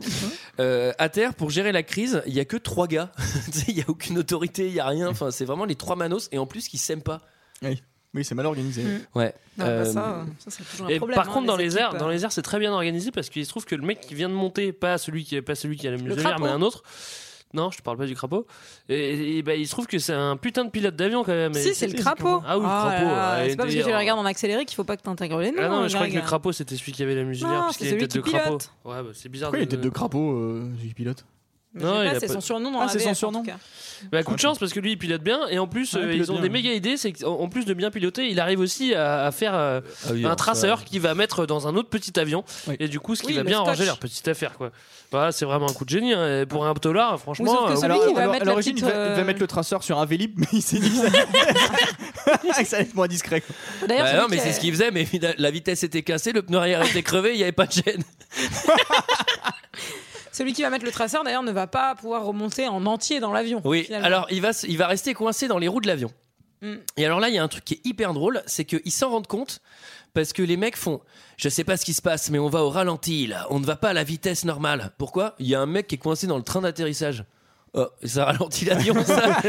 Euh, à terre, pour gérer la crise, il y a que trois gars. Il y a aucune autorité, il y a rien. Enfin, c'est vraiment les trois manos et en plus qui s'aiment pas. Oui, oui c'est mal organisé. Ouais. Bah, ça, ça, c'est toujours un Et problème. par hein, contre, dans les airs, dans les airs, c'est très bien organisé parce qu'il se trouve que le mec qui vient de monter, pas celui qui, pas celui qui a la muselière, mais un autre. Non, je te parle pas du crapaud. Et, et bah, il se trouve que c'est un putain de pilote d'avion quand même. Si, c'est le crapaud. Ah oui, le là crapaud. ouais, C'est pas parce que tu le regardes en accéléré qu'il faut pas que t'intègres les noms. Ah non, mais je crois que le crapaud c'était celui qui avait la muselière Non, parce c'est qu'il a une celui tête de qui crapaud. pilote. Ouais, bah, c'est bizarre. Pourquoi il y a de- tête de crapaud, euh, il pilote? Je sais Non, c'est pas- son surnom dans Ah, c'est son surnom. tout cas. Bah, coup de chance parce que lui il pilote bien et en plus il euh, ils ont bien, des méga idées c'est qu'en en plus de bien piloter il arrive aussi à, à faire euh, Ah oui, un traceur ça- qui va mettre dans un autre petit avion Oui. et du coup ce qui Oui, va bien scotch. arranger leur petite affaire quoi voilà c'est vraiment un coup de génie hein. Pour un dollar franchement euh, Alors, va alors, à l'origine, il, petite, il va euh, mettre le traceur sur un Vélib, mais il s'est dit que ça, allait être moins discret. D'ailleurs, Bah non, mais c'est a- ce qu'il faisait, mais la vitesse était cassée, le pneu arrière était crevé, il n'y avait pas de gêne. Celui qui va mettre le traceur, d'ailleurs, ne va pas pouvoir remonter en entier dans l'avion. Oui, finalement. alors il va, il va rester coincé dans les roues de l'avion. Mm. Et alors là, il y a un truc qui est hyper drôle, c'est qu'ils s'en rendent compte parce que les mecs font Je sais pas ce qui se passe, mais on va au ralenti là, on ne va pas à la vitesse normale. Pourquoi? Il y a un mec qui est coincé dans le train d'atterrissage. Oh, ça ralentit l'avion, ça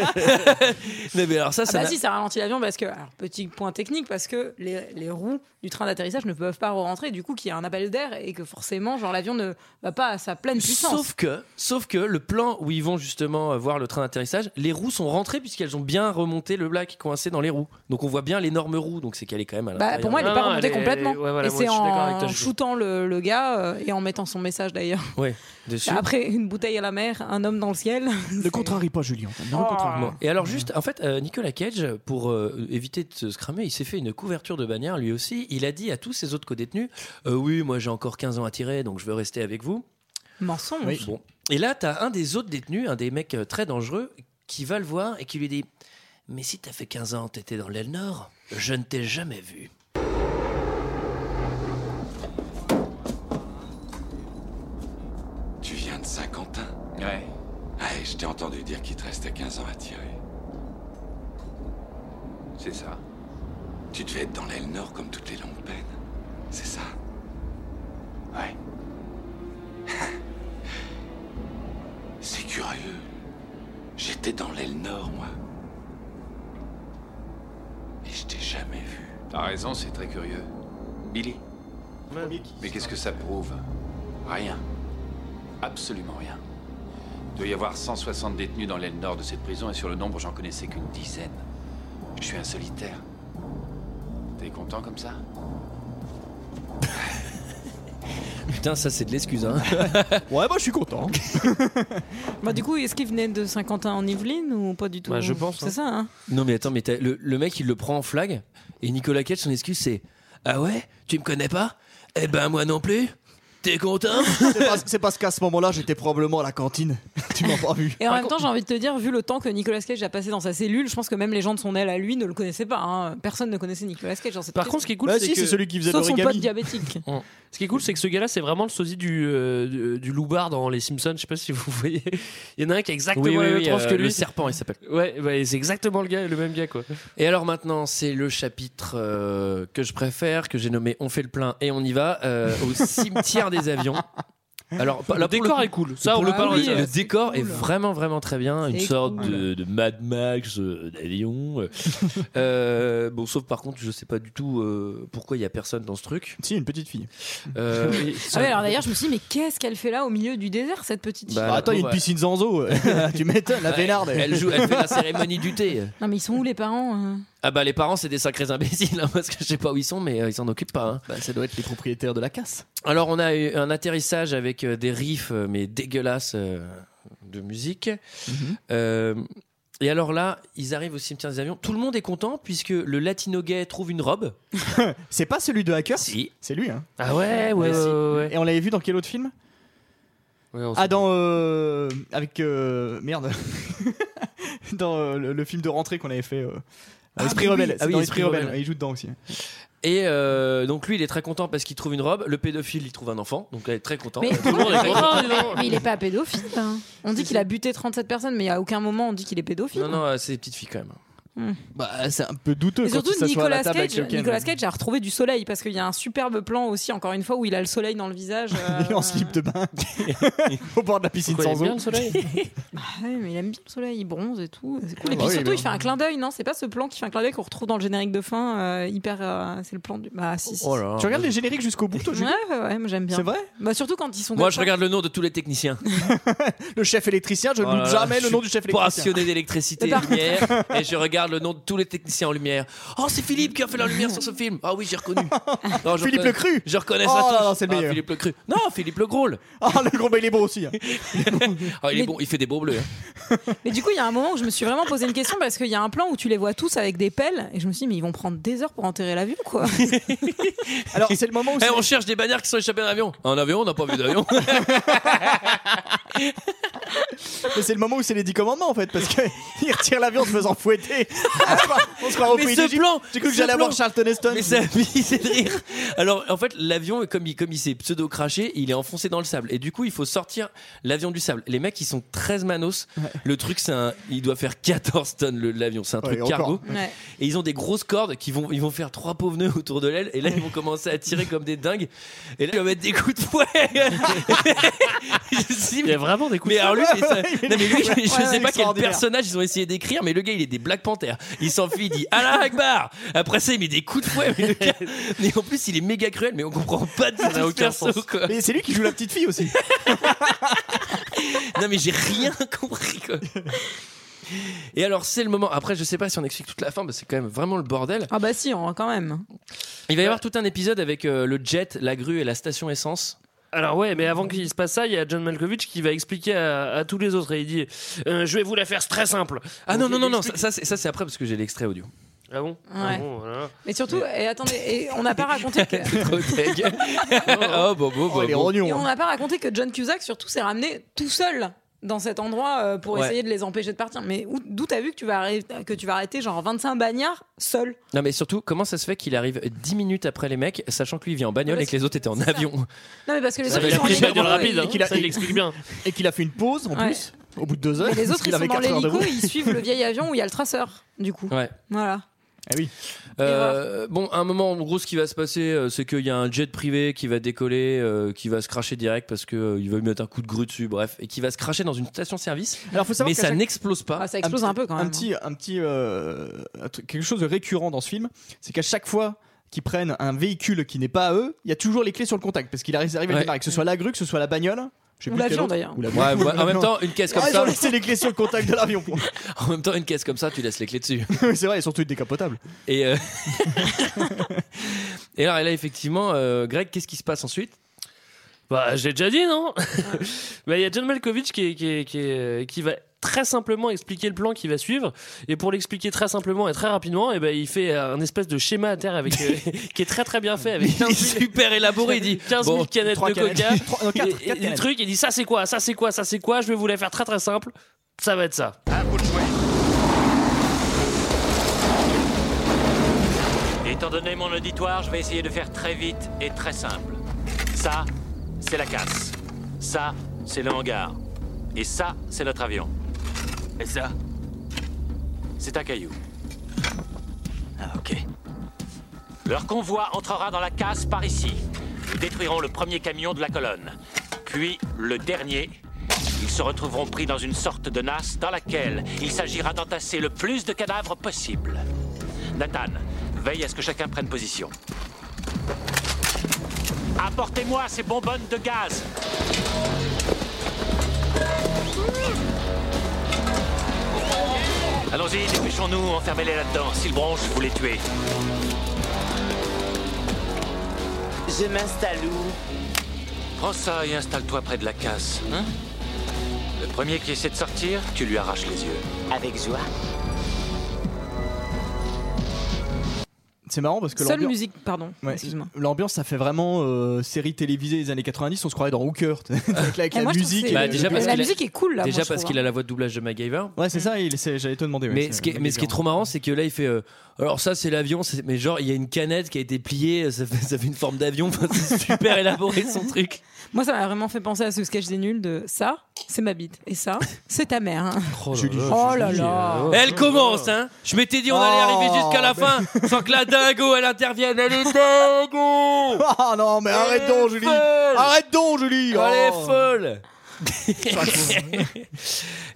mais alors ça, Ah ça bah si, ça ralentit l'avion parce que, alors, petit point technique, parce que les, les roues du train d'atterrissage ne peuvent pas rentrer, du coup qu'il y a un appel d'air et que forcément, genre l'avion ne va pas à sa pleine puissance. Sauf que, sauf que le plan où ils vont justement euh, voir le train d'atterrissage, les roues sont rentrées puisqu'elles ont bien remonté le black coincé dans les roues. Donc on voit bien l'énorme roue, donc c'est qu'elle est quand même à Bah, pour moi, elle n'est pas remontée complètement. ouais, voilà, et c'est en toi, shootant le, le gars euh, et en mettant son message d'ailleurs. Ouais, dessus. Après une bouteille à la mer, un homme dans le ciel. Ne contrarie pas Julien. Ne Oh. le contrarie Bon. pas. Et alors juste, en fait, euh, Nicolas Cage, pour euh, éviter de se cramer, il s'est fait une couverture de bannière lui aussi. Il a dit à tous ses autres co-détenus, Euh, oui, moi j'ai encore 15 ans à tirer, donc je veux rester avec vous. Mensonge. Bon. Et là, t'as un des autres détenus, un des mecs euh, très dangereux, qui va le voir et qui lui dit, mais si t'as fait 15 ans, t'étais dans l'aile nord, je ne t'ai jamais vu. Tu viens de Saint-Quentin? Ouais. Je t'ai entendu dire qu'il te restait 15 ans à tirer. C'est ça. Tu devais être dans l'aile nord comme toutes les longues peines. C'est ça Ouais. C'est curieux. J'étais dans l'aile nord, moi. Et je t'ai jamais vu. T'as raison, c'est très curieux. Billy. Mais qu'est-ce que ça prouve? Rien. Absolument rien. Il doit y avoir 160 détenus dans l'aile nord de cette prison et sur le nombre, j'en connaissais qu'une dizaine. Je suis un solitaire. T'es content comme ça? Putain, ça c'est de l'excuse. Hein. ouais, bah je suis content. Bah, du coup, est-ce qu'il venait de Saint-Quentin en Yvelines ou pas du tout? Bah, je pense, C'est hein. ça, hein non mais attends, mais t'as- le, le mec il le prend en flag et Nicolas Cage son excuse c'est Ah ouais? Tu me connais pas? Eh ben moi non plus. T'es content C'est parce, c'est parce qu'à ce moment-là, j'étais probablement à la cantine. tu m'as pas vu. Et en même temps, j'ai envie de te dire, vu le temps que Nicolas Cage a passé dans sa cellule, je pense que même les gens de son aile à lui ne le connaissaient pas. hein. Personne ne connaissait Nicolas Cage dans cette Par pièce. contre, ce qui est cool, Bah c'est si, que celui qui faisait Sauf son l'origami. pote diabétique. Ce qui est cool, c'est que ce gars-là, c'est vraiment le sosie du, euh, du, du loupard dans Les Simpsons. Je sais pas si vous voyez. Il y en a un qui a exactement Oui, oui, la même euh, que lui. le serpent il s'appelle. Ouais, ouais, c'est exactement le gars, le même gars quoi. Et alors maintenant, c'est le chapitre euh, que je préfère, que j'ai nommé On fait le plein et on y va, euh, au cimetière des avions. Alors, Le là, décor coup- est cool. Ça, on le le parle. oui, le décor est vraiment vraiment très bien, une sorte cool. de, de Mad Max euh, d'avion. euh. Bon, sauf par contre, je sais pas du tout euh, pourquoi il y a personne dans ce truc. Si, une petite fille. Euh, Ah ouais, alors d'ailleurs, je me suis dit, mais qu'est-ce qu'elle fait là au milieu du désert, cette petite fille? Bah, Bah, attends, il y a une ouais. piscine Zanzo. tu m'étonnes, la vénarde. elle joue, elle fait la cérémonie du thé. Non, mais ils sont où les parents hein Ah bah les parents c'est des sacrés imbéciles hein, parce que je sais pas où ils sont mais euh, ils s'en occupent pas. hein. Bah, ça doit être les propriétaires de la casse. Alors on a eu un atterrissage avec euh, des riffs euh, mais dégueulasses de musique. Euh, et alors là, ils arrivent au cimetière des avions. Tout le monde est content puisque le latino gay trouve une robe. C'est pas celui de Hackers? Si. C'est lui, hein. Ah ouais, ouais. Et on l'avait vu dans quel autre film? Ouais, Ah, dans. avec. merde. dans le, le film de rentrée qu'on avait fait. Ah, Esprit oui. Rebelle. Ah C'est oui, dans Esprit Esprit Rebelle. Rebelle. Il joue dedans aussi. Et euh, donc lui il est très content parce qu'il trouve une robe. Le pédophile il trouve un enfant donc il est très content. mais, Tout le monde est très content. mais, mais il est pas pédophile. hein. On dit qu'il a buté 37 personnes, mais à aucun moment on dit qu'il est pédophile. Non non euh, c'est des petites filles quand même. Bah, c'est un peu douteux Et quand surtout, il s'assoit à la Nicolas Cage. Nicolas Cage a retrouvé du soleil parce qu'il y a un superbe plan aussi, encore une fois, où il a le soleil dans le visage. Il est en slip de bain. Au bord de la piscine Pourquoi il sans aime eau. bien le soleil Bah ouais, mais il aime bien le soleil, il bronze et tout. C'est cool. Ah et bah puis oui, surtout, il fait un clin d'œil, non C'est pas ce plan qui fait un clin d'œil qu'on retrouve dans le générique de fin, euh, hyper. euh, c'est le plan du. Bah si, si. Oh là. Tu regardes les génériques jusqu'au bout, toi, Ouais, Julien ouais, ouais, moi j'aime bien. C'est vrai? Bah surtout quand ils sont. Moi je ça. regarde le nom de tous les techniciens. Le chef électricien, je ne Oh jamais le nom du chef électricien. Passionné d'électricité lumière et je regarde le nom de tous les techniciens en lumière. Oh, c'est Philippe qui a fait la lumière sur ce film. Ah oui, j'ai reconnu. Non, je Philippe reconnais- Le Cru. Je reconnais Oh ça. là tous. là, c'est le Ah, meilleur. Philippe Le Cru. Non, Philippe Le Gros. Ah, le gros, bah, il est beau aussi. hein. Ah, il est Mais- bon, il fait des beaux bleus. hein. Mais du coup, il y a un moment où je me suis vraiment posé une question parce qu'il y a un plan où tu les vois tous avec des pelles et je me suis dit, mais ils vont prendre des heures pour enterrer l'avion, quoi. Alors, c'est le moment où. Eh, c'est- on cherche des bannières qui sont échappées d'un avion. Un avion, on n'a pas vu d'avion. Mais c'est le moment où c'est les 10 commandements en fait, parce qu'il retire l'avion en se faisant fouetter. On se croit au Mais pays ce d'Égypte. plan, J'ai cru que ce j'allais plan. avoir Charlton Heston. Mais ça c'est de rire. Alors en fait, l'avion, comme il, comme il s'est pseudo craché, il est enfoncé dans le sable. Et du coup, il faut sortir l'avion du sable. Les mecs, ils sont 13 manos. Le truc, c'est un, il doit faire 14 tonnes le- l'avion. C'est un Ouais, truc encore. cargo. Ouais. Et ils ont des grosses cordes qui vont, ils vont faire trois pauvres nœuds autour de l'aile. Et là, ils vont commencer à tirer comme des dingues. Et là, ils vont mettre des coups de fouet. Je me suis dit, Il y a vraiment des coups mais de alors lui, mais ça- non, mais lui, je, je Ouais, sais pas quel extraordinaire. personnage ils ont essayé d'écrire, mais le gars il est des Black Panther. Il s'enfuit, il dit Allah Akbar. Après ça, il met des coups de fouet. Mais, le gars- mais en plus, il est méga cruel, mais on comprend pas du tout n'a ce aucun perso, sens. quoi. Mais c'est lui qui joue la petite fille aussi. Non, mais j'ai rien compris, quoi. Et alors, c'est le moment. Après, je sais pas si on explique toute la fin, parce que c'est quand même vraiment le bordel. Ah bah si, on, quand même. Il va y avoir tout un épisode avec euh, le jet, la grue et la station essence. Alors ouais, mais avant qu'il se passe ça, il y a John Malkovich qui va expliquer à, à tous les autres et il dit euh, je vais vous la faire très simple. Ah non, non, non, non, ça, ça, c'est- ça, c'est après parce que j'ai l'extrait audio. Ah bon, Ah Ouais. bon, voilà. Mais surtout, et attendez, et on n'a pas raconté que. Trop oh, bon, bon, bon, il est bon. rognon. Et on hein. n'a pas raconté que John Cusack surtout s'est ramené tout seul dans cet endroit euh, pour Ouais. essayer de les empêcher de partir. Mais où- d'où t'as vu que tu vas arrêter, que tu vas arrêter genre 25 bagnards seul Non, mais surtout, comment ça se fait qu'il arrive 10 minutes après les mecs, sachant que lui il vient en bagnole et que les autres étaient en avion? Non mais parce que les autres il ils a sont en pris une hélico, bagnole rapide, et- hein. qu'il a- ça il explique bien. Et qu'il a fait une pause en Ouais. plus, au bout de deux heures. Les autres ils sont dans l'hélico ils suivent le vieil avion où il y a le traceur du coup. Ouais. Voilà. Ah oui. Euh, bon, à un moment, en gros, ce qui va se passer, euh, c'est qu'il y a un jet privé qui va décoller, euh, qui va se cracher direct parce que euh, il va lui mettre un coup de grue dessus, bref, et qui va se cracher dans une station-service. Alors faut savoir Mais ça chaque- n'explose pas. Ah, ça explose un, peu quand même. un petit, un petit, euh, un truc- quelque chose de récurrent dans ce film, c'est qu'à chaque fois qu'ils prennent un véhicule qui n'est pas à eux, il y a toujours les clés sur le contact parce qu'il arrive, arrive à Ouais. démarrer, que ce soit la grue, que ce soit la bagnole. Ou l'avion, d'ailleurs. Ou l'avion. Ouais, Ou ouais, en même temps, une caisse comme Ah, ils ont ça. laissé les clés sur le contact de l'avion. En même temps, une caisse comme ça, tu laisses les clés dessus. c'est vrai, et surtout décapotable. Et, euh, et alors, et là, effectivement, euh, Greg, qu'est-ce qui se passe ensuite? Bah, j'ai déjà dit, non? Bah, Il y a John Malkovich qui, qui, est- qui va très simplement expliquer le plan qui va suivre. Et pour l'expliquer très simplement et très rapidement, et ben il fait un espèce de schéma à terre avec, euh, qui est très très bien fait. Avec 15 000 super élaboré. Il dit 15 000 bon, canettes de canettes. coca. Trois- non, quatre, et, quatre et le canettes. truc, il dit ça c'est quoi, ça c'est quoi, ça c'est quoi. Je vais vous la faire très très simple. Ça va être ça. Étant donné mon auditoire, je vais essayer de faire très vite et très simple. Ça, c'est la casse. Ça, c'est le hangar. Et ça, c'est notre avion. Et ça C'est un caillou. Ah, ok. Leur convoi entrera dans la casse par ici. Nous détruirons le premier camion de la colonne. Puis le dernier. Ils se retrouveront pris dans une sorte de nasse dans laquelle il s'agira d'entasser le plus de cadavres possible. Nathan, veille à ce que chacun prenne position. Apportez-moi ces bonbonnes de gaz. Allons-y, dépêchons-nous, enfermez-les là-dedans. S'ils bronchent, vous les tuez. Je m'installe où? Prends ça et installe-toi près de la casse. Hein? Le premier qui essaie de sortir, tu lui arraches les yeux. Avec joie. C'est marrant parce que Seule l'ambiance- musique, pardon. Ouais, Excuse-moi. L'ambiance, ça fait vraiment euh, série télévisée des années 90. On se croirait dans Hooker avec, avec Et la musique. le- déjà parce la musique est cool là. Déjà moi, parce qu'il hein. a la voix de doublage de MacGyver. Ouais, c'est ça. J'allais te demander. Mais ce, qui est, mais ce qui est MacGyver. trop marrant, c'est que là, il fait. euh, alors, ça, c'est l'avion, mais genre, il y a une canette qui a été pliée, ça fait, ça fait une forme d'avion. C'est super élaboré son truc. Moi, ça m'a vraiment fait penser à ce sketch des nuls de ça, c'est ma bite. Et ça, c'est ta mère. hein. Oh Julie. Oh là là. Elle commence, hein. Je m'étais dit, on allait Oh, arriver jusqu'à la fin sans que la dingo, elle intervienne. Elle est dingo Ah non, mais arrête donc, Julie. folle. Arrête donc, Julie. Elle est Oh. folle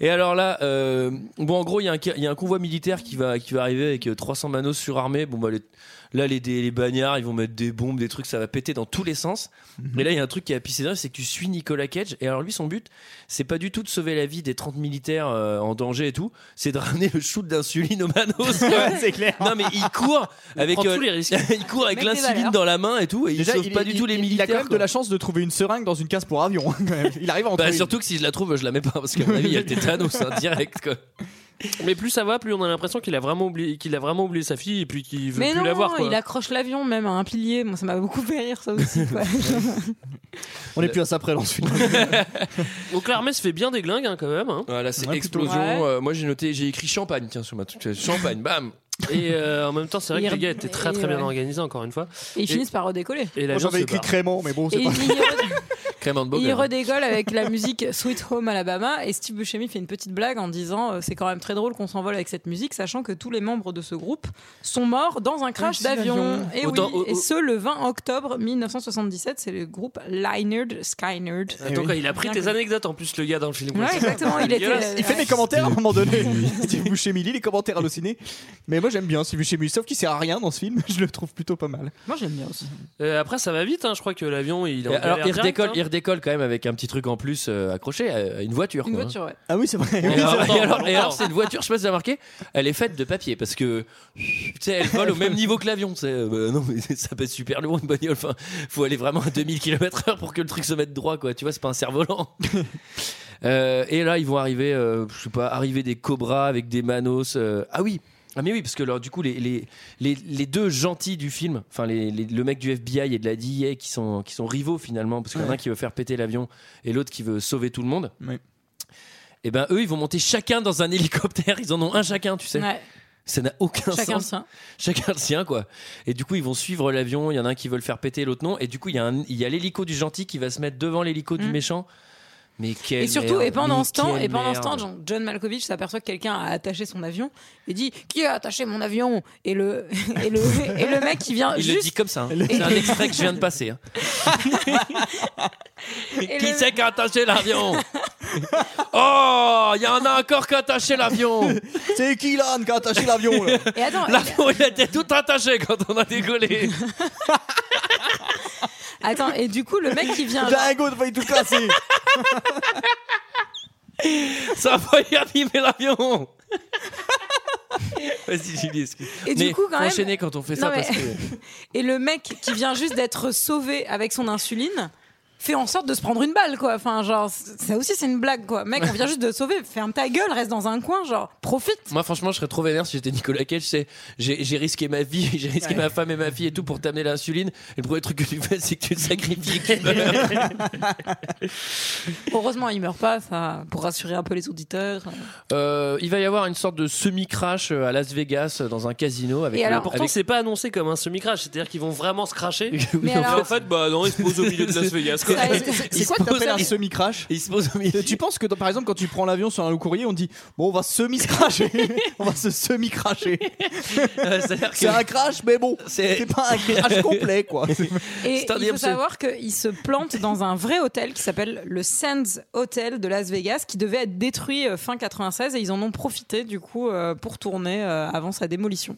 Et alors là, euh, bon, en gros, il y, a un il y a un convoi militaire qui va, qui va arriver avec euh, 300 manos surarmés. Bon, bah, les- là, les, des- les bagnards, ils vont mettre des bombes, des trucs, ça va péter dans tous les sens. Mhm. Et là, il y a un truc qui a pissé dedans, c'est que tu suis Nicolas Cage. Et alors, lui, son but, c'est pas du tout de sauver la vie des 30 militaires euh, en danger et tout, c'est de ramener le shoot d'insuline aux manos. c'est clair. Non, mais il court avec, euh, tous les risques. il court avec l'insuline valeurs. dans la main et tout, et Déjà, il sauve pas du tout les il- militaires. Il a quand même quoi. de la chance de trouver une seringue dans une case pour avion. même. il arrive à en Bah, une. surtout que si je la trouve, je la mets pas parce qu'à mon avis, il y a le tétanos hein, direct quoi. Mais plus ça va, plus on a l'impression qu'il a vraiment oublié, qu'il a vraiment oublié sa fille et puis qu'il veut Mais plus non, la voir. Quoi. il accroche l'avion même à un pilier. Moi, ça m'a beaucoup fait rire, ça aussi. quoi. On est plus à ça près dans ce film. Donc l'armée se fait bien des glingues hein, quand même. hein. Voilà, c'est Ouais, explosion. Ouais. euh, moi j'ai noté, j'ai écrit champagne, tiens sur ma truc, champagne, bam. Et euh, en même temps, c'est vrai Il que les gars étaient très très bien ouais. organisés encore une fois. Et ils finissent par redécoller. Et Moi j'avais écrit crément, mais bon, c'est pas. il, redégole avec la musique Sweet Home Alabama. Et Steve Buscemi fait une petite blague en disant euh, c'est quand même très drôle qu'on s'envole avec cette musique, sachant que tous les membres de ce groupe sont morts dans un crash d'avion. avion. Et Autant- oui, au- et ce le 20 octobre 1977, c'est le groupe Lynyrd Skynyrd. Attends, oui. quoi, il a pris tes anecdotes en plus, le gars dans le film. Ouais, exactement. Il était. Dégueulasse. Il fait des commentaires à un moment donné. Steve Buscemi lit les commentaires hallucinés. Mais moi j'aime bien Steve Buscemi, sauf qu'il sert à rien dans ce film. Je le trouve plutôt pas mal. Moi, j'aime bien aussi. Euh, après, ça va vite. hein, Je crois que l'avion, il alors il redécolle, hein. il redécolle quand même avec un petit truc en plus euh, accroché à une voiture. Une quoi, hein. voiture, ouais. Ah oui, c'est vrai. Et alors, vrai. et alors- et alors, c'est une voiture, je sais pas si vous avez remarqué, elle est faite de papier parce que tu sais, elle vole au même niveau que l'avion. tu sais, euh, bah, non, mais ça pèse super lourd une bagnole. Enfin, faut aller vraiment à 2000 km/h pour que le truc se mette droit, quoi. Tu vois, c'est pas un cerf-volant. Euh, et là, ils vont arriver, euh, je sais pas, arriver des cobras avec des manos. euh, ah oui. Ah mais oui, parce que alors, du coup, les, les, les, les deux gentils du film, enfin les, les- le mec du FBI et de la DIA qui sont, qui sont rivaux finalement, parce qu'il y en a un qui veut faire péter l'avion et l'autre qui veut sauver tout le monde. Oui. Et ben eux, ils vont monter chacun dans un hélicoptère. Ils en ont un chacun, tu sais. Ouais. Ça n'a aucun Chacun le sens. sien. Chacun le sien, quoi. Et du coup, ils vont suivre l'avion. Il y en a un qui veut le faire péter, l'autre non. Et du coup, il y a, un- il y a l'hélico du gentil qui va se mettre devant l'hélico du Mm. méchant. Mais Et surtout, merde, et pendant mais ce temps, et pendant ce temps. John- Malkovich s'aperçoit que quelqu'un a attaché son avion et dit qui a attaché mon avion? Et le et le et le mec qui vient Il juste le dit comme ça. hein. C'est un extrait que je viens de passer. hein. Qui le- c'est qui a attaché l'avion? Oh, il y en a encore qui a attaché l'avion. C'est qui là qui a attaché l'avion L'avion, il était tout attaché quand on a décollé. attends et du coup le mec qui vient Dingo, t'as failli tout casser. Ça a failli abîmer l'avion. Vas-y, Julie, excuse. Et du Mais coup, quand faut même- enchaîner quand on fait Non, ça mais- parce que. et le mec qui vient juste d'être sauvé avec son insuline fait en sorte de se prendre une balle, quoi. Enfin, genre, ça aussi, c'est une blague, quoi. Mec, on vient juste de te sauver. Ferme ta gueule, reste dans un coin, genre, profite. Moi, franchement, je serais trop vénère si j'étais Nicolas Cage. C'est, j'ai, risqué ma vie, j'ai risqué Ouais. ma femme et ma fille et tout pour t'amener l'insuline. Et le premier truc que tu fais, c'est que tu te sacrifies. Heureusement, il meurt pas, ça, pour rassurer un peu les auditeurs. Euh, il va y avoir une sorte de semi-crash à Las Vegas dans un casino avec. Et le- alors, Pourtant, avec- c'est pas annoncé comme un semi-crash, c'est-à-dire qu'ils vont vraiment se cracher. Mais en alors- fait, bah non, ils se posent au milieu de Las Vegas. C'est quoi que t'appelles un semi-crash Il se pose au milieu. Tu penses que dans- par exemple quand tu prends l'avion sur un long courrier, on dit bon on va semi-cracher, on va se semi-cracher. C'est-à-dire que- C'est un crash mais bon, C'est- c'est pas un crash complet quoi. Et C'est un il faut savoir qu'il se plante dans un vrai hôtel qui s'appelle le Sands Hotel de Las Vegas, qui devait être détruit euh, fin 96 et ils en ont profité du coup euh, pour tourner euh, avant sa démolition.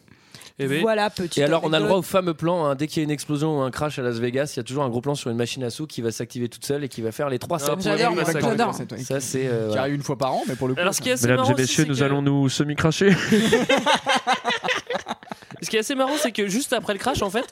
Eh ben. Voilà, petit. Et alors, on a le droit au fameux plan. hein, dès qu'il y a une explosion ou un crash à Las Vegas, il y a toujours un gros plan sur une machine à sous qui va s'activer toute seule et qui va faire les trois Ah, sets. j'adore, moi, j'adore. Ça, c'est. euh, Qui voilà. arrive une fois par an, mais pour le coup. Alors, ce qui est assez Mesdames marrant et messieurs, nous que- allons nous semi-cracher. Ce qui est assez marrant, c'est que juste après le crash, en fait,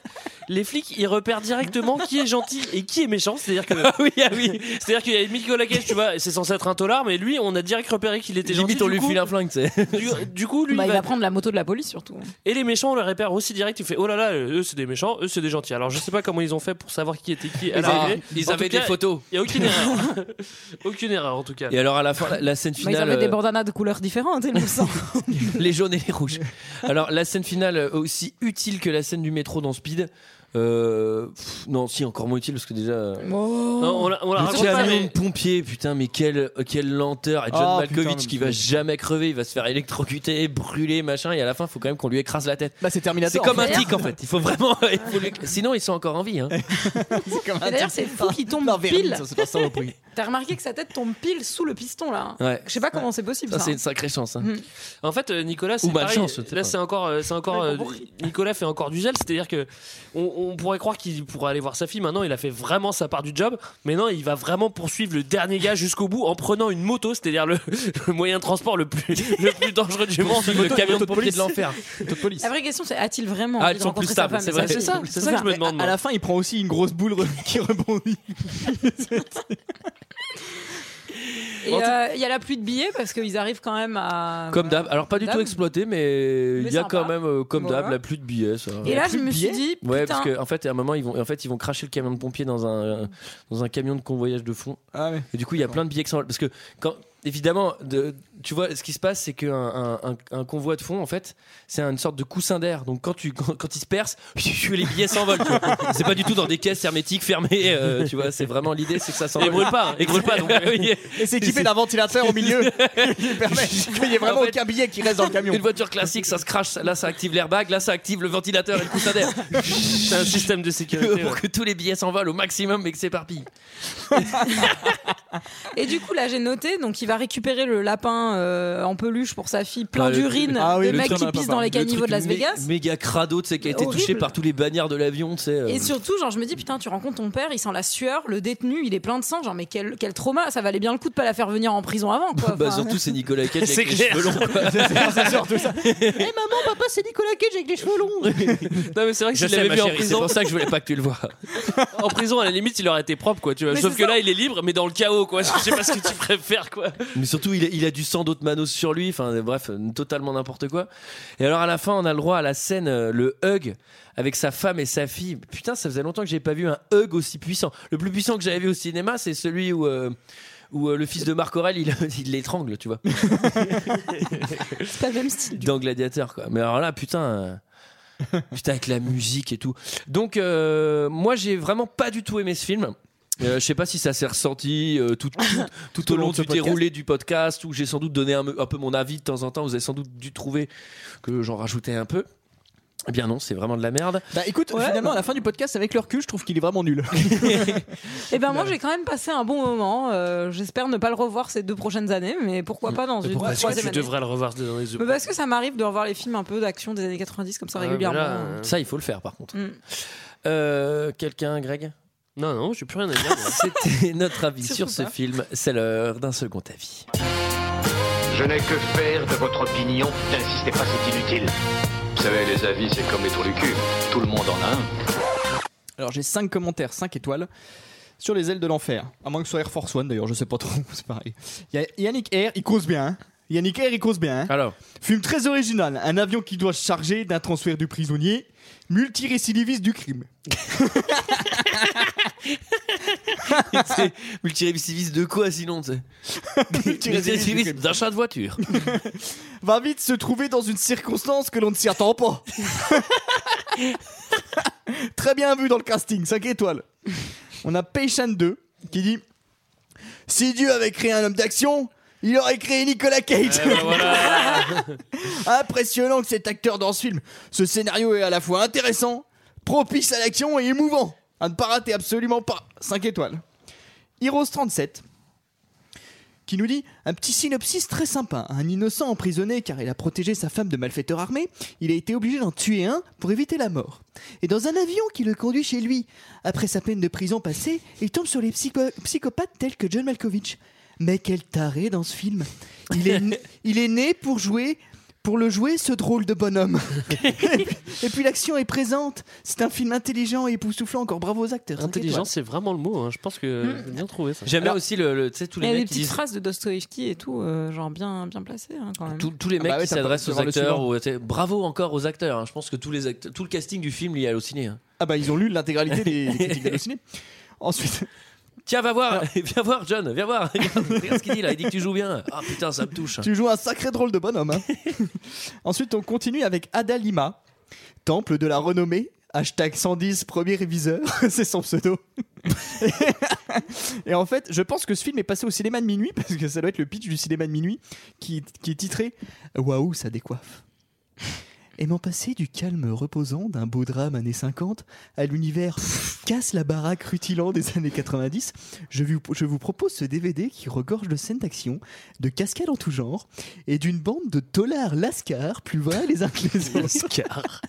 les flics ils repèrent directement qui est gentil et qui est méchant. C'est-à-dire que oui, ah oui. C'est-à-dire qu'il y a Nicolas Cage, tu vois, c'est censé être un tolard, mais lui, on a direct repéré qu'il était gentil. Limite, on du lui coup- file un flingue, tu sais. Du, du coup, lui, Bah, il il va prendre la moto de la police surtout. Et les méchants, on les repère aussi direct. Tu fais oh là là, eux c'est des méchants, eux c'est des gentils. Alors je sais pas comment ils ont fait pour savoir qui était qui à Ils l'arrivée. avaient- ils En avaient tout cas, des photos. Il y a aucune erreur. aucune erreur en tout cas. Et alors, à la fin, la, la scène Bah, ils finale. avaient des euh, bandanas de couleurs différentes, il me semble. les jaunes et les rouges. Alors la scène finale euh, aussi utile que la scène du métro dans Speed. Euh, pff, non, si encore moins utile parce que déjà. euh, Non, on la, on camion mais- de pompier, putain, mais quelle, quelle lenteur. Et John Ah, Malkovich putain, qui mais- va jamais crever, il va se faire électrocuter, brûler, machin, et à la fin, il faut quand même qu'on lui écrase la tête. Bah c'est Terminator. C'est comme un tic en fait. Il faut vraiment. il faut lui- Sinon, ils sont encore en vie. Hein. C'est comme un Et d'ailleurs, tic. c'est fou qu'il tombe Non, pile. ça, c'est pas ça au prix. T'as remarqué que sa tête tombe pile sous le piston là. Ouais. Je sais pas comment c'est possible Ça, ça. c'est une sacrée chance. hein. Mhm. En fait, euh, Nicolas, c'est Ou pareil. malchance, sais Là, c'est encore, euh, c'est encore. euh, Nicolas fait encore du zèle, c'est-à-dire que on, on pourrait croire qu'il pourrait aller voir sa fille. Maintenant, il a fait vraiment sa part du job. Mais non, il va vraiment poursuivre le dernier gars jusqu'au bout en prenant une moto, c'est-à-dire le, le moyen de transport le plus, le plus dangereux du monde, le camion de pompier de l'enfer. Police. La vraie question c'est a-t-il vraiment Ah, envie de sont plus rencontrer sa stables, femme? c'est sa C'est ça, c'est ça que je me demande. À moi. la fin, il prend aussi une grosse boule qui rebondit. Euh, il y a la pluie de billets parce qu'ils arrivent quand même à. Comme d'hab. Alors, pas du tout exploité, mais il y a sympa. quand même, euh, comme Voilà. d'hab, la pluie de billets. Ça. Et là, je me suis dit, Ouais, parce qu'en en fait, à un moment, ils vont, en fait, ils vont cracher le camion de pompiers dans un, dans un camion de convoyage de fond. Ah ouais. Et du coup, il y a plein de billets qui s'envolent. Parce que, quand, évidemment, de, tu vois, ce qui se passe, c'est qu'un un, un- un convoi de fond, en fait, c'est une sorte de coussin d'air. Donc, quand, tu, quand, quand il se perce, les billets s'envolent. tu vois. C'est pas du tout dans des caisses hermétiques fermées. euh, tu vois, c'est vraiment l'idée, c'est que ça s'envole. Et brûle pas, hein, et brûle pas. Donc, Oui. Et c'est équipé d'un ventilateur au milieu qui permet qu'il n'y ait vraiment En fait, aucun billet qui reste dans le camion. Une voiture classique, ça se crache. Là, ça active l'airbag. Là, ça active le ventilateur et le coussin d'air. c'est un système de sécurité. pour ouais. que tous les billets s'envolent au maximum et que s'éparpillent. Et du coup, là, j'ai noté, donc il va récupérer le lapin euh, en peluche pour sa fille, plein Ah, le- d'urine, Ah oui, le mecs train qui pissent dans les Le caniveaux truc de Las mé- Vegas. Méga crado, tu sais, qui a été Horrible. touché par tous les bannières de l'avion, tu sais. euh. Et surtout, genre, je me dis, putain, tu rencontres ton père, il sent la sueur, le détenu, il est plein de sang, genre, mais quel, quel trauma, ça valait bien le coup de pas la faire venir en prison avant, quoi. Bah, Enfin, surtout, c'est Nicolas Cage C'est avec les clair. cheveux longs. quoi. c'est surtout ça. Eh maman, papa, c'est Nicolas Cage avec les cheveux longs. Non, mais c'est vrai que Je s'il sais, l'avait ma vu en chérie, c'est prison, pour ça que je voulais pas que tu le vois. en prison, à la limite, il aurait été propre, quoi. Tu vois. Mais Sauf c'est que ça. là, il est libre, mais dans le chaos, quoi. Je sais pas ce que tu préfères, quoi. Mais surtout, il a, il a du sang d'autres manos sur lui. Enfin, bref, totalement n'importe quoi. Et alors, à la fin, on a le droit à la scène, euh, le hug avec sa femme et sa fille. Putain, ça faisait longtemps que j'ai pas vu un hug aussi puissant. Le plus puissant que j'avais vu au cinéma, c'est celui où. euh, où euh, le fils de Marc Aurel, il, il l'étrangle, tu vois, C'est pas le même style. dans Gladiateur, quoi. Mais alors là, putain, putain, avec la musique et tout. Donc, euh, moi, j'ai vraiment pas du tout aimé ce film. Euh, je sais pas si ça s'est ressenti euh, tout, tout, tout au long de ce du podcast. déroulé du podcast où j'ai sans doute donné un, un peu mon avis de temps en temps. Vous avez sans doute dû trouver que j'en rajoutais un peu. Eh bien non, c'est vraiment de la merde. Bah écoute, Ouais. finalement, à la fin du podcast, avec le recul, je trouve qu'il est vraiment nul. Et ben, moi, j'ai quand même passé un bon moment. euh, J'espère ne pas le revoir ces deux prochaines années, mais pourquoi pas dans une Pourquoi est-ce que troisième tu devrais le revoir dans les yeux Mais parce que ça m'arrive de revoir les films un peu d'action des années 90 comme ça Ah, régulièrement. là, euh, Ça, il faut le faire par contre. Mm. Euh, Quelqu'un, Greg? Non, non, j'ai plus rien à dire. moi. C'était notre avis sur ce pas. film. C'est l'heure d'un second avis. Je n'ai que faire de votre opinion. N'insistez pas, c'est inutile. Vous savez, les avis, c'est comme les trous du cul. Tout le monde en a un. Alors j'ai 5 commentaires, 5 étoiles. sur les ailes de l'enfer. À moins que ce soit Air Force One d'ailleurs, je sais pas trop, c'est pareil. Il y a Yannick R, il cause bien. hein. Yannick R, il cause bien. hein. Alors Film très original. Un avion qui doit se charger d'un transfert du prisonnier, multirécidiviste du crime. C'est multirécidiviste de quoi sinon tu sais? Multirécidiviste d'achat de voiture. Va vite se trouver dans une circonstance que l'on ne s'y attend pas. Très bien vu dans le casting, 5 étoiles. On a Patient 2 qui dit Si Dieu avait créé un homme d'action, il aurait créé Nicolas Cage. Eh ben voilà. Impressionnant que cet acteur dans ce film. Ce scénario est à la fois intéressant, propice à l'action et émouvant. À ne pas rater absolument pas. 5 étoiles. Heroes 37 qui nous dit un petit synopsis très sympa. Un innocent emprisonné car il a protégé sa femme de malfaiteurs armés, il a été obligé d'en tuer un pour éviter la mort. Et dans un avion qui le conduit chez lui, après sa peine de prison passée, il tombe sur les psycho- psychopathes tels que John Malkovich. Mais quel taré dans ce film il est, né, il est né pour jouer, pour le jouer ce drôle de bonhomme. et puis, l'action est présente. C'est un film intelligent et époustouflant. Encore bravo aux acteurs. Intelligent, c'est vraiment le mot. hein. Je pense que j'ai bien trouvé ça. J'aime bien aussi le, le- tu sais, tous Il y les a des mecs petites disent phrases de Dostoevsky et tout, euh, genre bien, bien placées hein, quand même. tous, tous les Ah mecs bah ouais, qui s'adressent aux acteurs ou, bravo encore aux acteurs hein. je pense que tous les acteurs, tout le casting du film il est halluciné hein. Ah bah ils ont lu l'intégralité des, des critiques d'Allociné. Ensuite, tiens va voir viens voir John viens voir regarde, regarde ce qu'il dit là il dit que tu joues bien ah putain ça me touche tu joues un sacré drôle de bonhomme. hein. Ensuite, on continue avec Adalima, temple de la renommée. Hashtag 110 premier réviseur, c'est son pseudo. Et en fait, je pense que ce film est passé au cinéma de minuit parce que ça doit être le pitch du cinéma de minuit qui, qui est titré Waouh, ça décoiffe. Aimant passer du calme reposant d'un beau drame années 50 à l'univers casse la baraque rutilant des années 90, je vous, je vous propose ce DVD qui regorge de scènes d'action, de cascades en tout genre et d'une bande de tolards lascars plus vrais les uns que les autres. Lascar.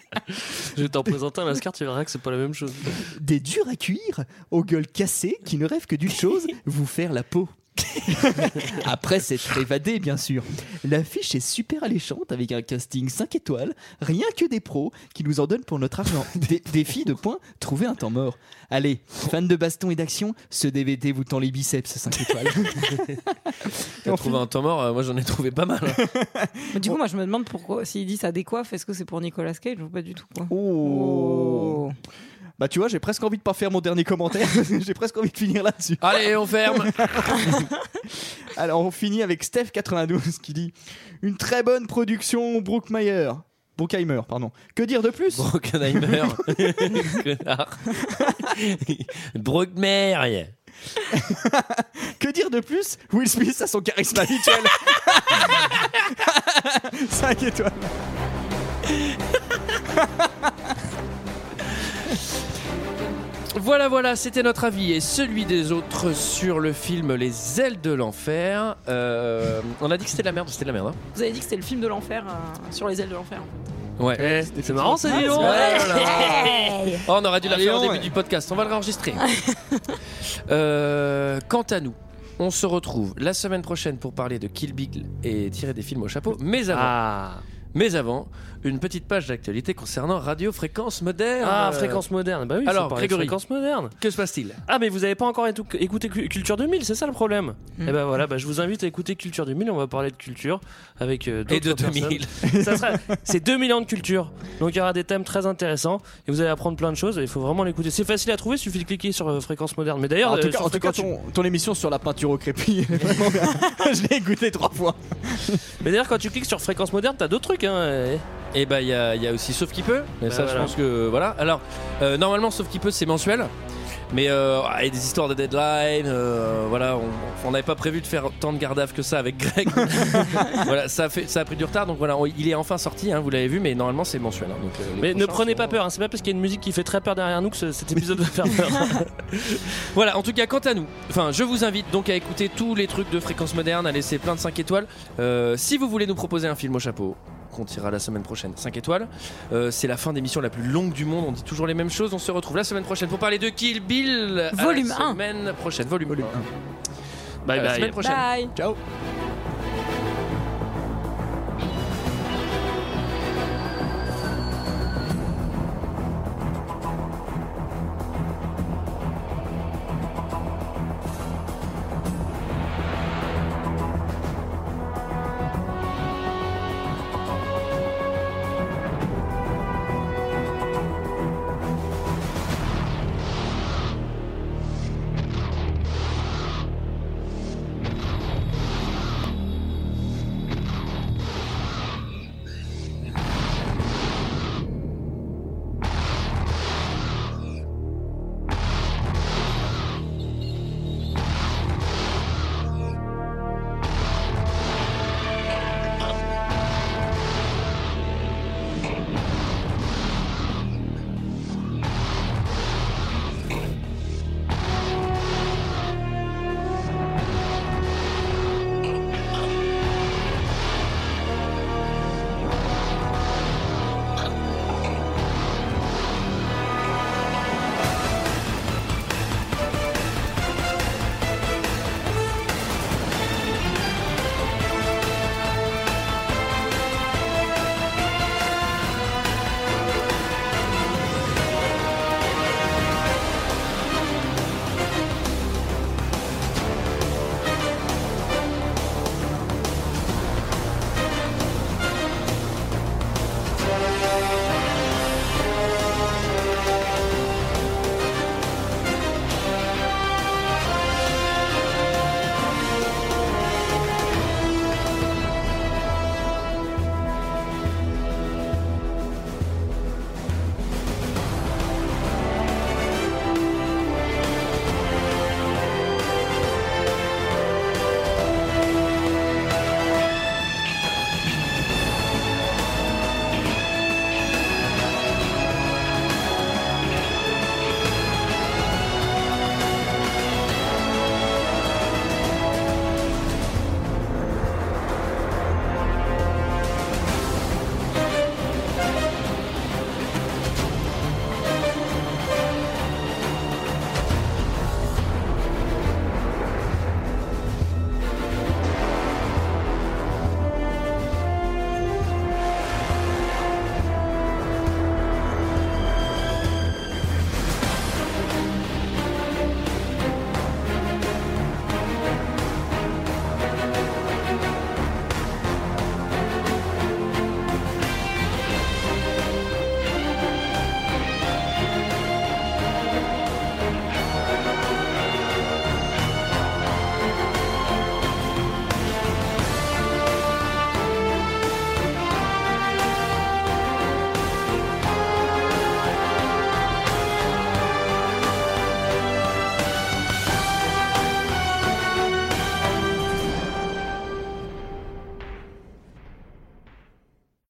Je vais t'en présenter un Lascar, tu verras que c'est pas la même chose. Des durs à cuire, aux gueules cassées qui ne rêvent que d'une chose, vous faire la peau. Après s'être évadé, bien sûr. L'affiche est super alléchante avec un casting 5 étoiles, rien que des pros qui nous en donnent pour notre argent. Dé- défi de points, trouver un temps mort. Allez, fans de baston et d'action, ce DVD vous tend les biceps 5 étoiles. t'as trouvé un temps mort euh, moi j'en ai trouvé pas mal hein. Mais du coup, moi, je me demande pourquoi, s'il dit ça décoiffe, est-ce que c'est pour Nicolas Cage ou pas du tout quoi? Oh. Bah tu vois, j'ai presque envie de pas faire mon dernier commentaire. j'ai presque envie de finir là-dessus. allez on ferme Alors on finit avec Steph92 qui dit une très bonne production Brookmeyer. Brookheimer, pardon. Que dire de plus? Brockenheimer connard Brockmer Que dire de plus? Will Smith a son charisme habituel. 5 étoiles. Voilà, voilà, c'était notre avis et celui des autres sur le film Les ailes de l'enfer. Euh, on a dit que c'était de la merde, c'était de la merde. hein Vous avez dit que c'était le film de l'enfer euh, sur les ailes de l'enfer. ouais. Eh, c'est marrant donc. Ouais, voilà. Oh, on aurait dû la faire au début ouais. du podcast, on va le réenregistrer. Euh, quant à nous, on se retrouve la semaine prochaine pour parler de Kill Bill et tirer des films au chapeau. Mais avant, Ah, mais avant une petite page d'actualité concernant Radio Fréquence Moderne. ah fréquence moderne. Bah oui, Alors, Grégory. fréquence moderne. Que se passe-t-il? Ah, mais vous avez pas encore écouté Cu- Culture 2000, c'est ça le problème? Hmm. Et ben voilà, bah, je vous invite à écouter Culture 2000. On va parler de culture avec euh, Et de 2000. personnes. Ça sera- c'est 2000 ans de culture. Donc il y aura des thèmes très intéressants et vous allez apprendre plein de choses. Il faut vraiment l'écouter. C'est facile à trouver, il suffit de cliquer sur euh, fréquence moderne. Mais d'ailleurs, En tout euh, cas, en tout cas, Fréquence- ton, ton émission sur la peinture au crépi, est vraiment bien. Je l'ai écouté trois fois. mais d'ailleurs, quand tu cliques sur fréquence moderne, t'as d'autres trucs. Hein. et- Et bah il y, a- il y a aussi Sauf qui peut. Mais Bah, ça je pense que voilà. Alors euh, normalement Sauf qui peut c'est mensuel. Mais euh, il y a des histoires de deadline, euh, voilà, on- n'avait pas prévu de faire tant de garde que ça avec Greg. voilà, ça a, fait, ça a pris du retard, donc voilà, on- il est enfin sorti, hein, vous l'avez vu, mais normalement c'est mensuel. hein, donc, euh, Mais ne prenez pas peur, hein. c'est pas parce qu'il y a une musique qui fait très peur derrière nous que ce- cet épisode va faire peur. Voilà, en tout cas, quant à nous, enfin, je vous invite donc à écouter tous les trucs de fréquence moderne, à laisser plein de 5 étoiles. Si vous voulez nous proposer un film au chapeau, qu'on tirera la semaine prochaine, 5 étoiles. Euh, c'est la fin d'émission la plus longue du monde, on dit toujours les mêmes choses. On se retrouve la semaine prochaine pour parler de Kill Bill. À la Volume un. Semaine prochaine, volume, Volume 1. Bye bye. semaine prochaine. Bye. Ciao.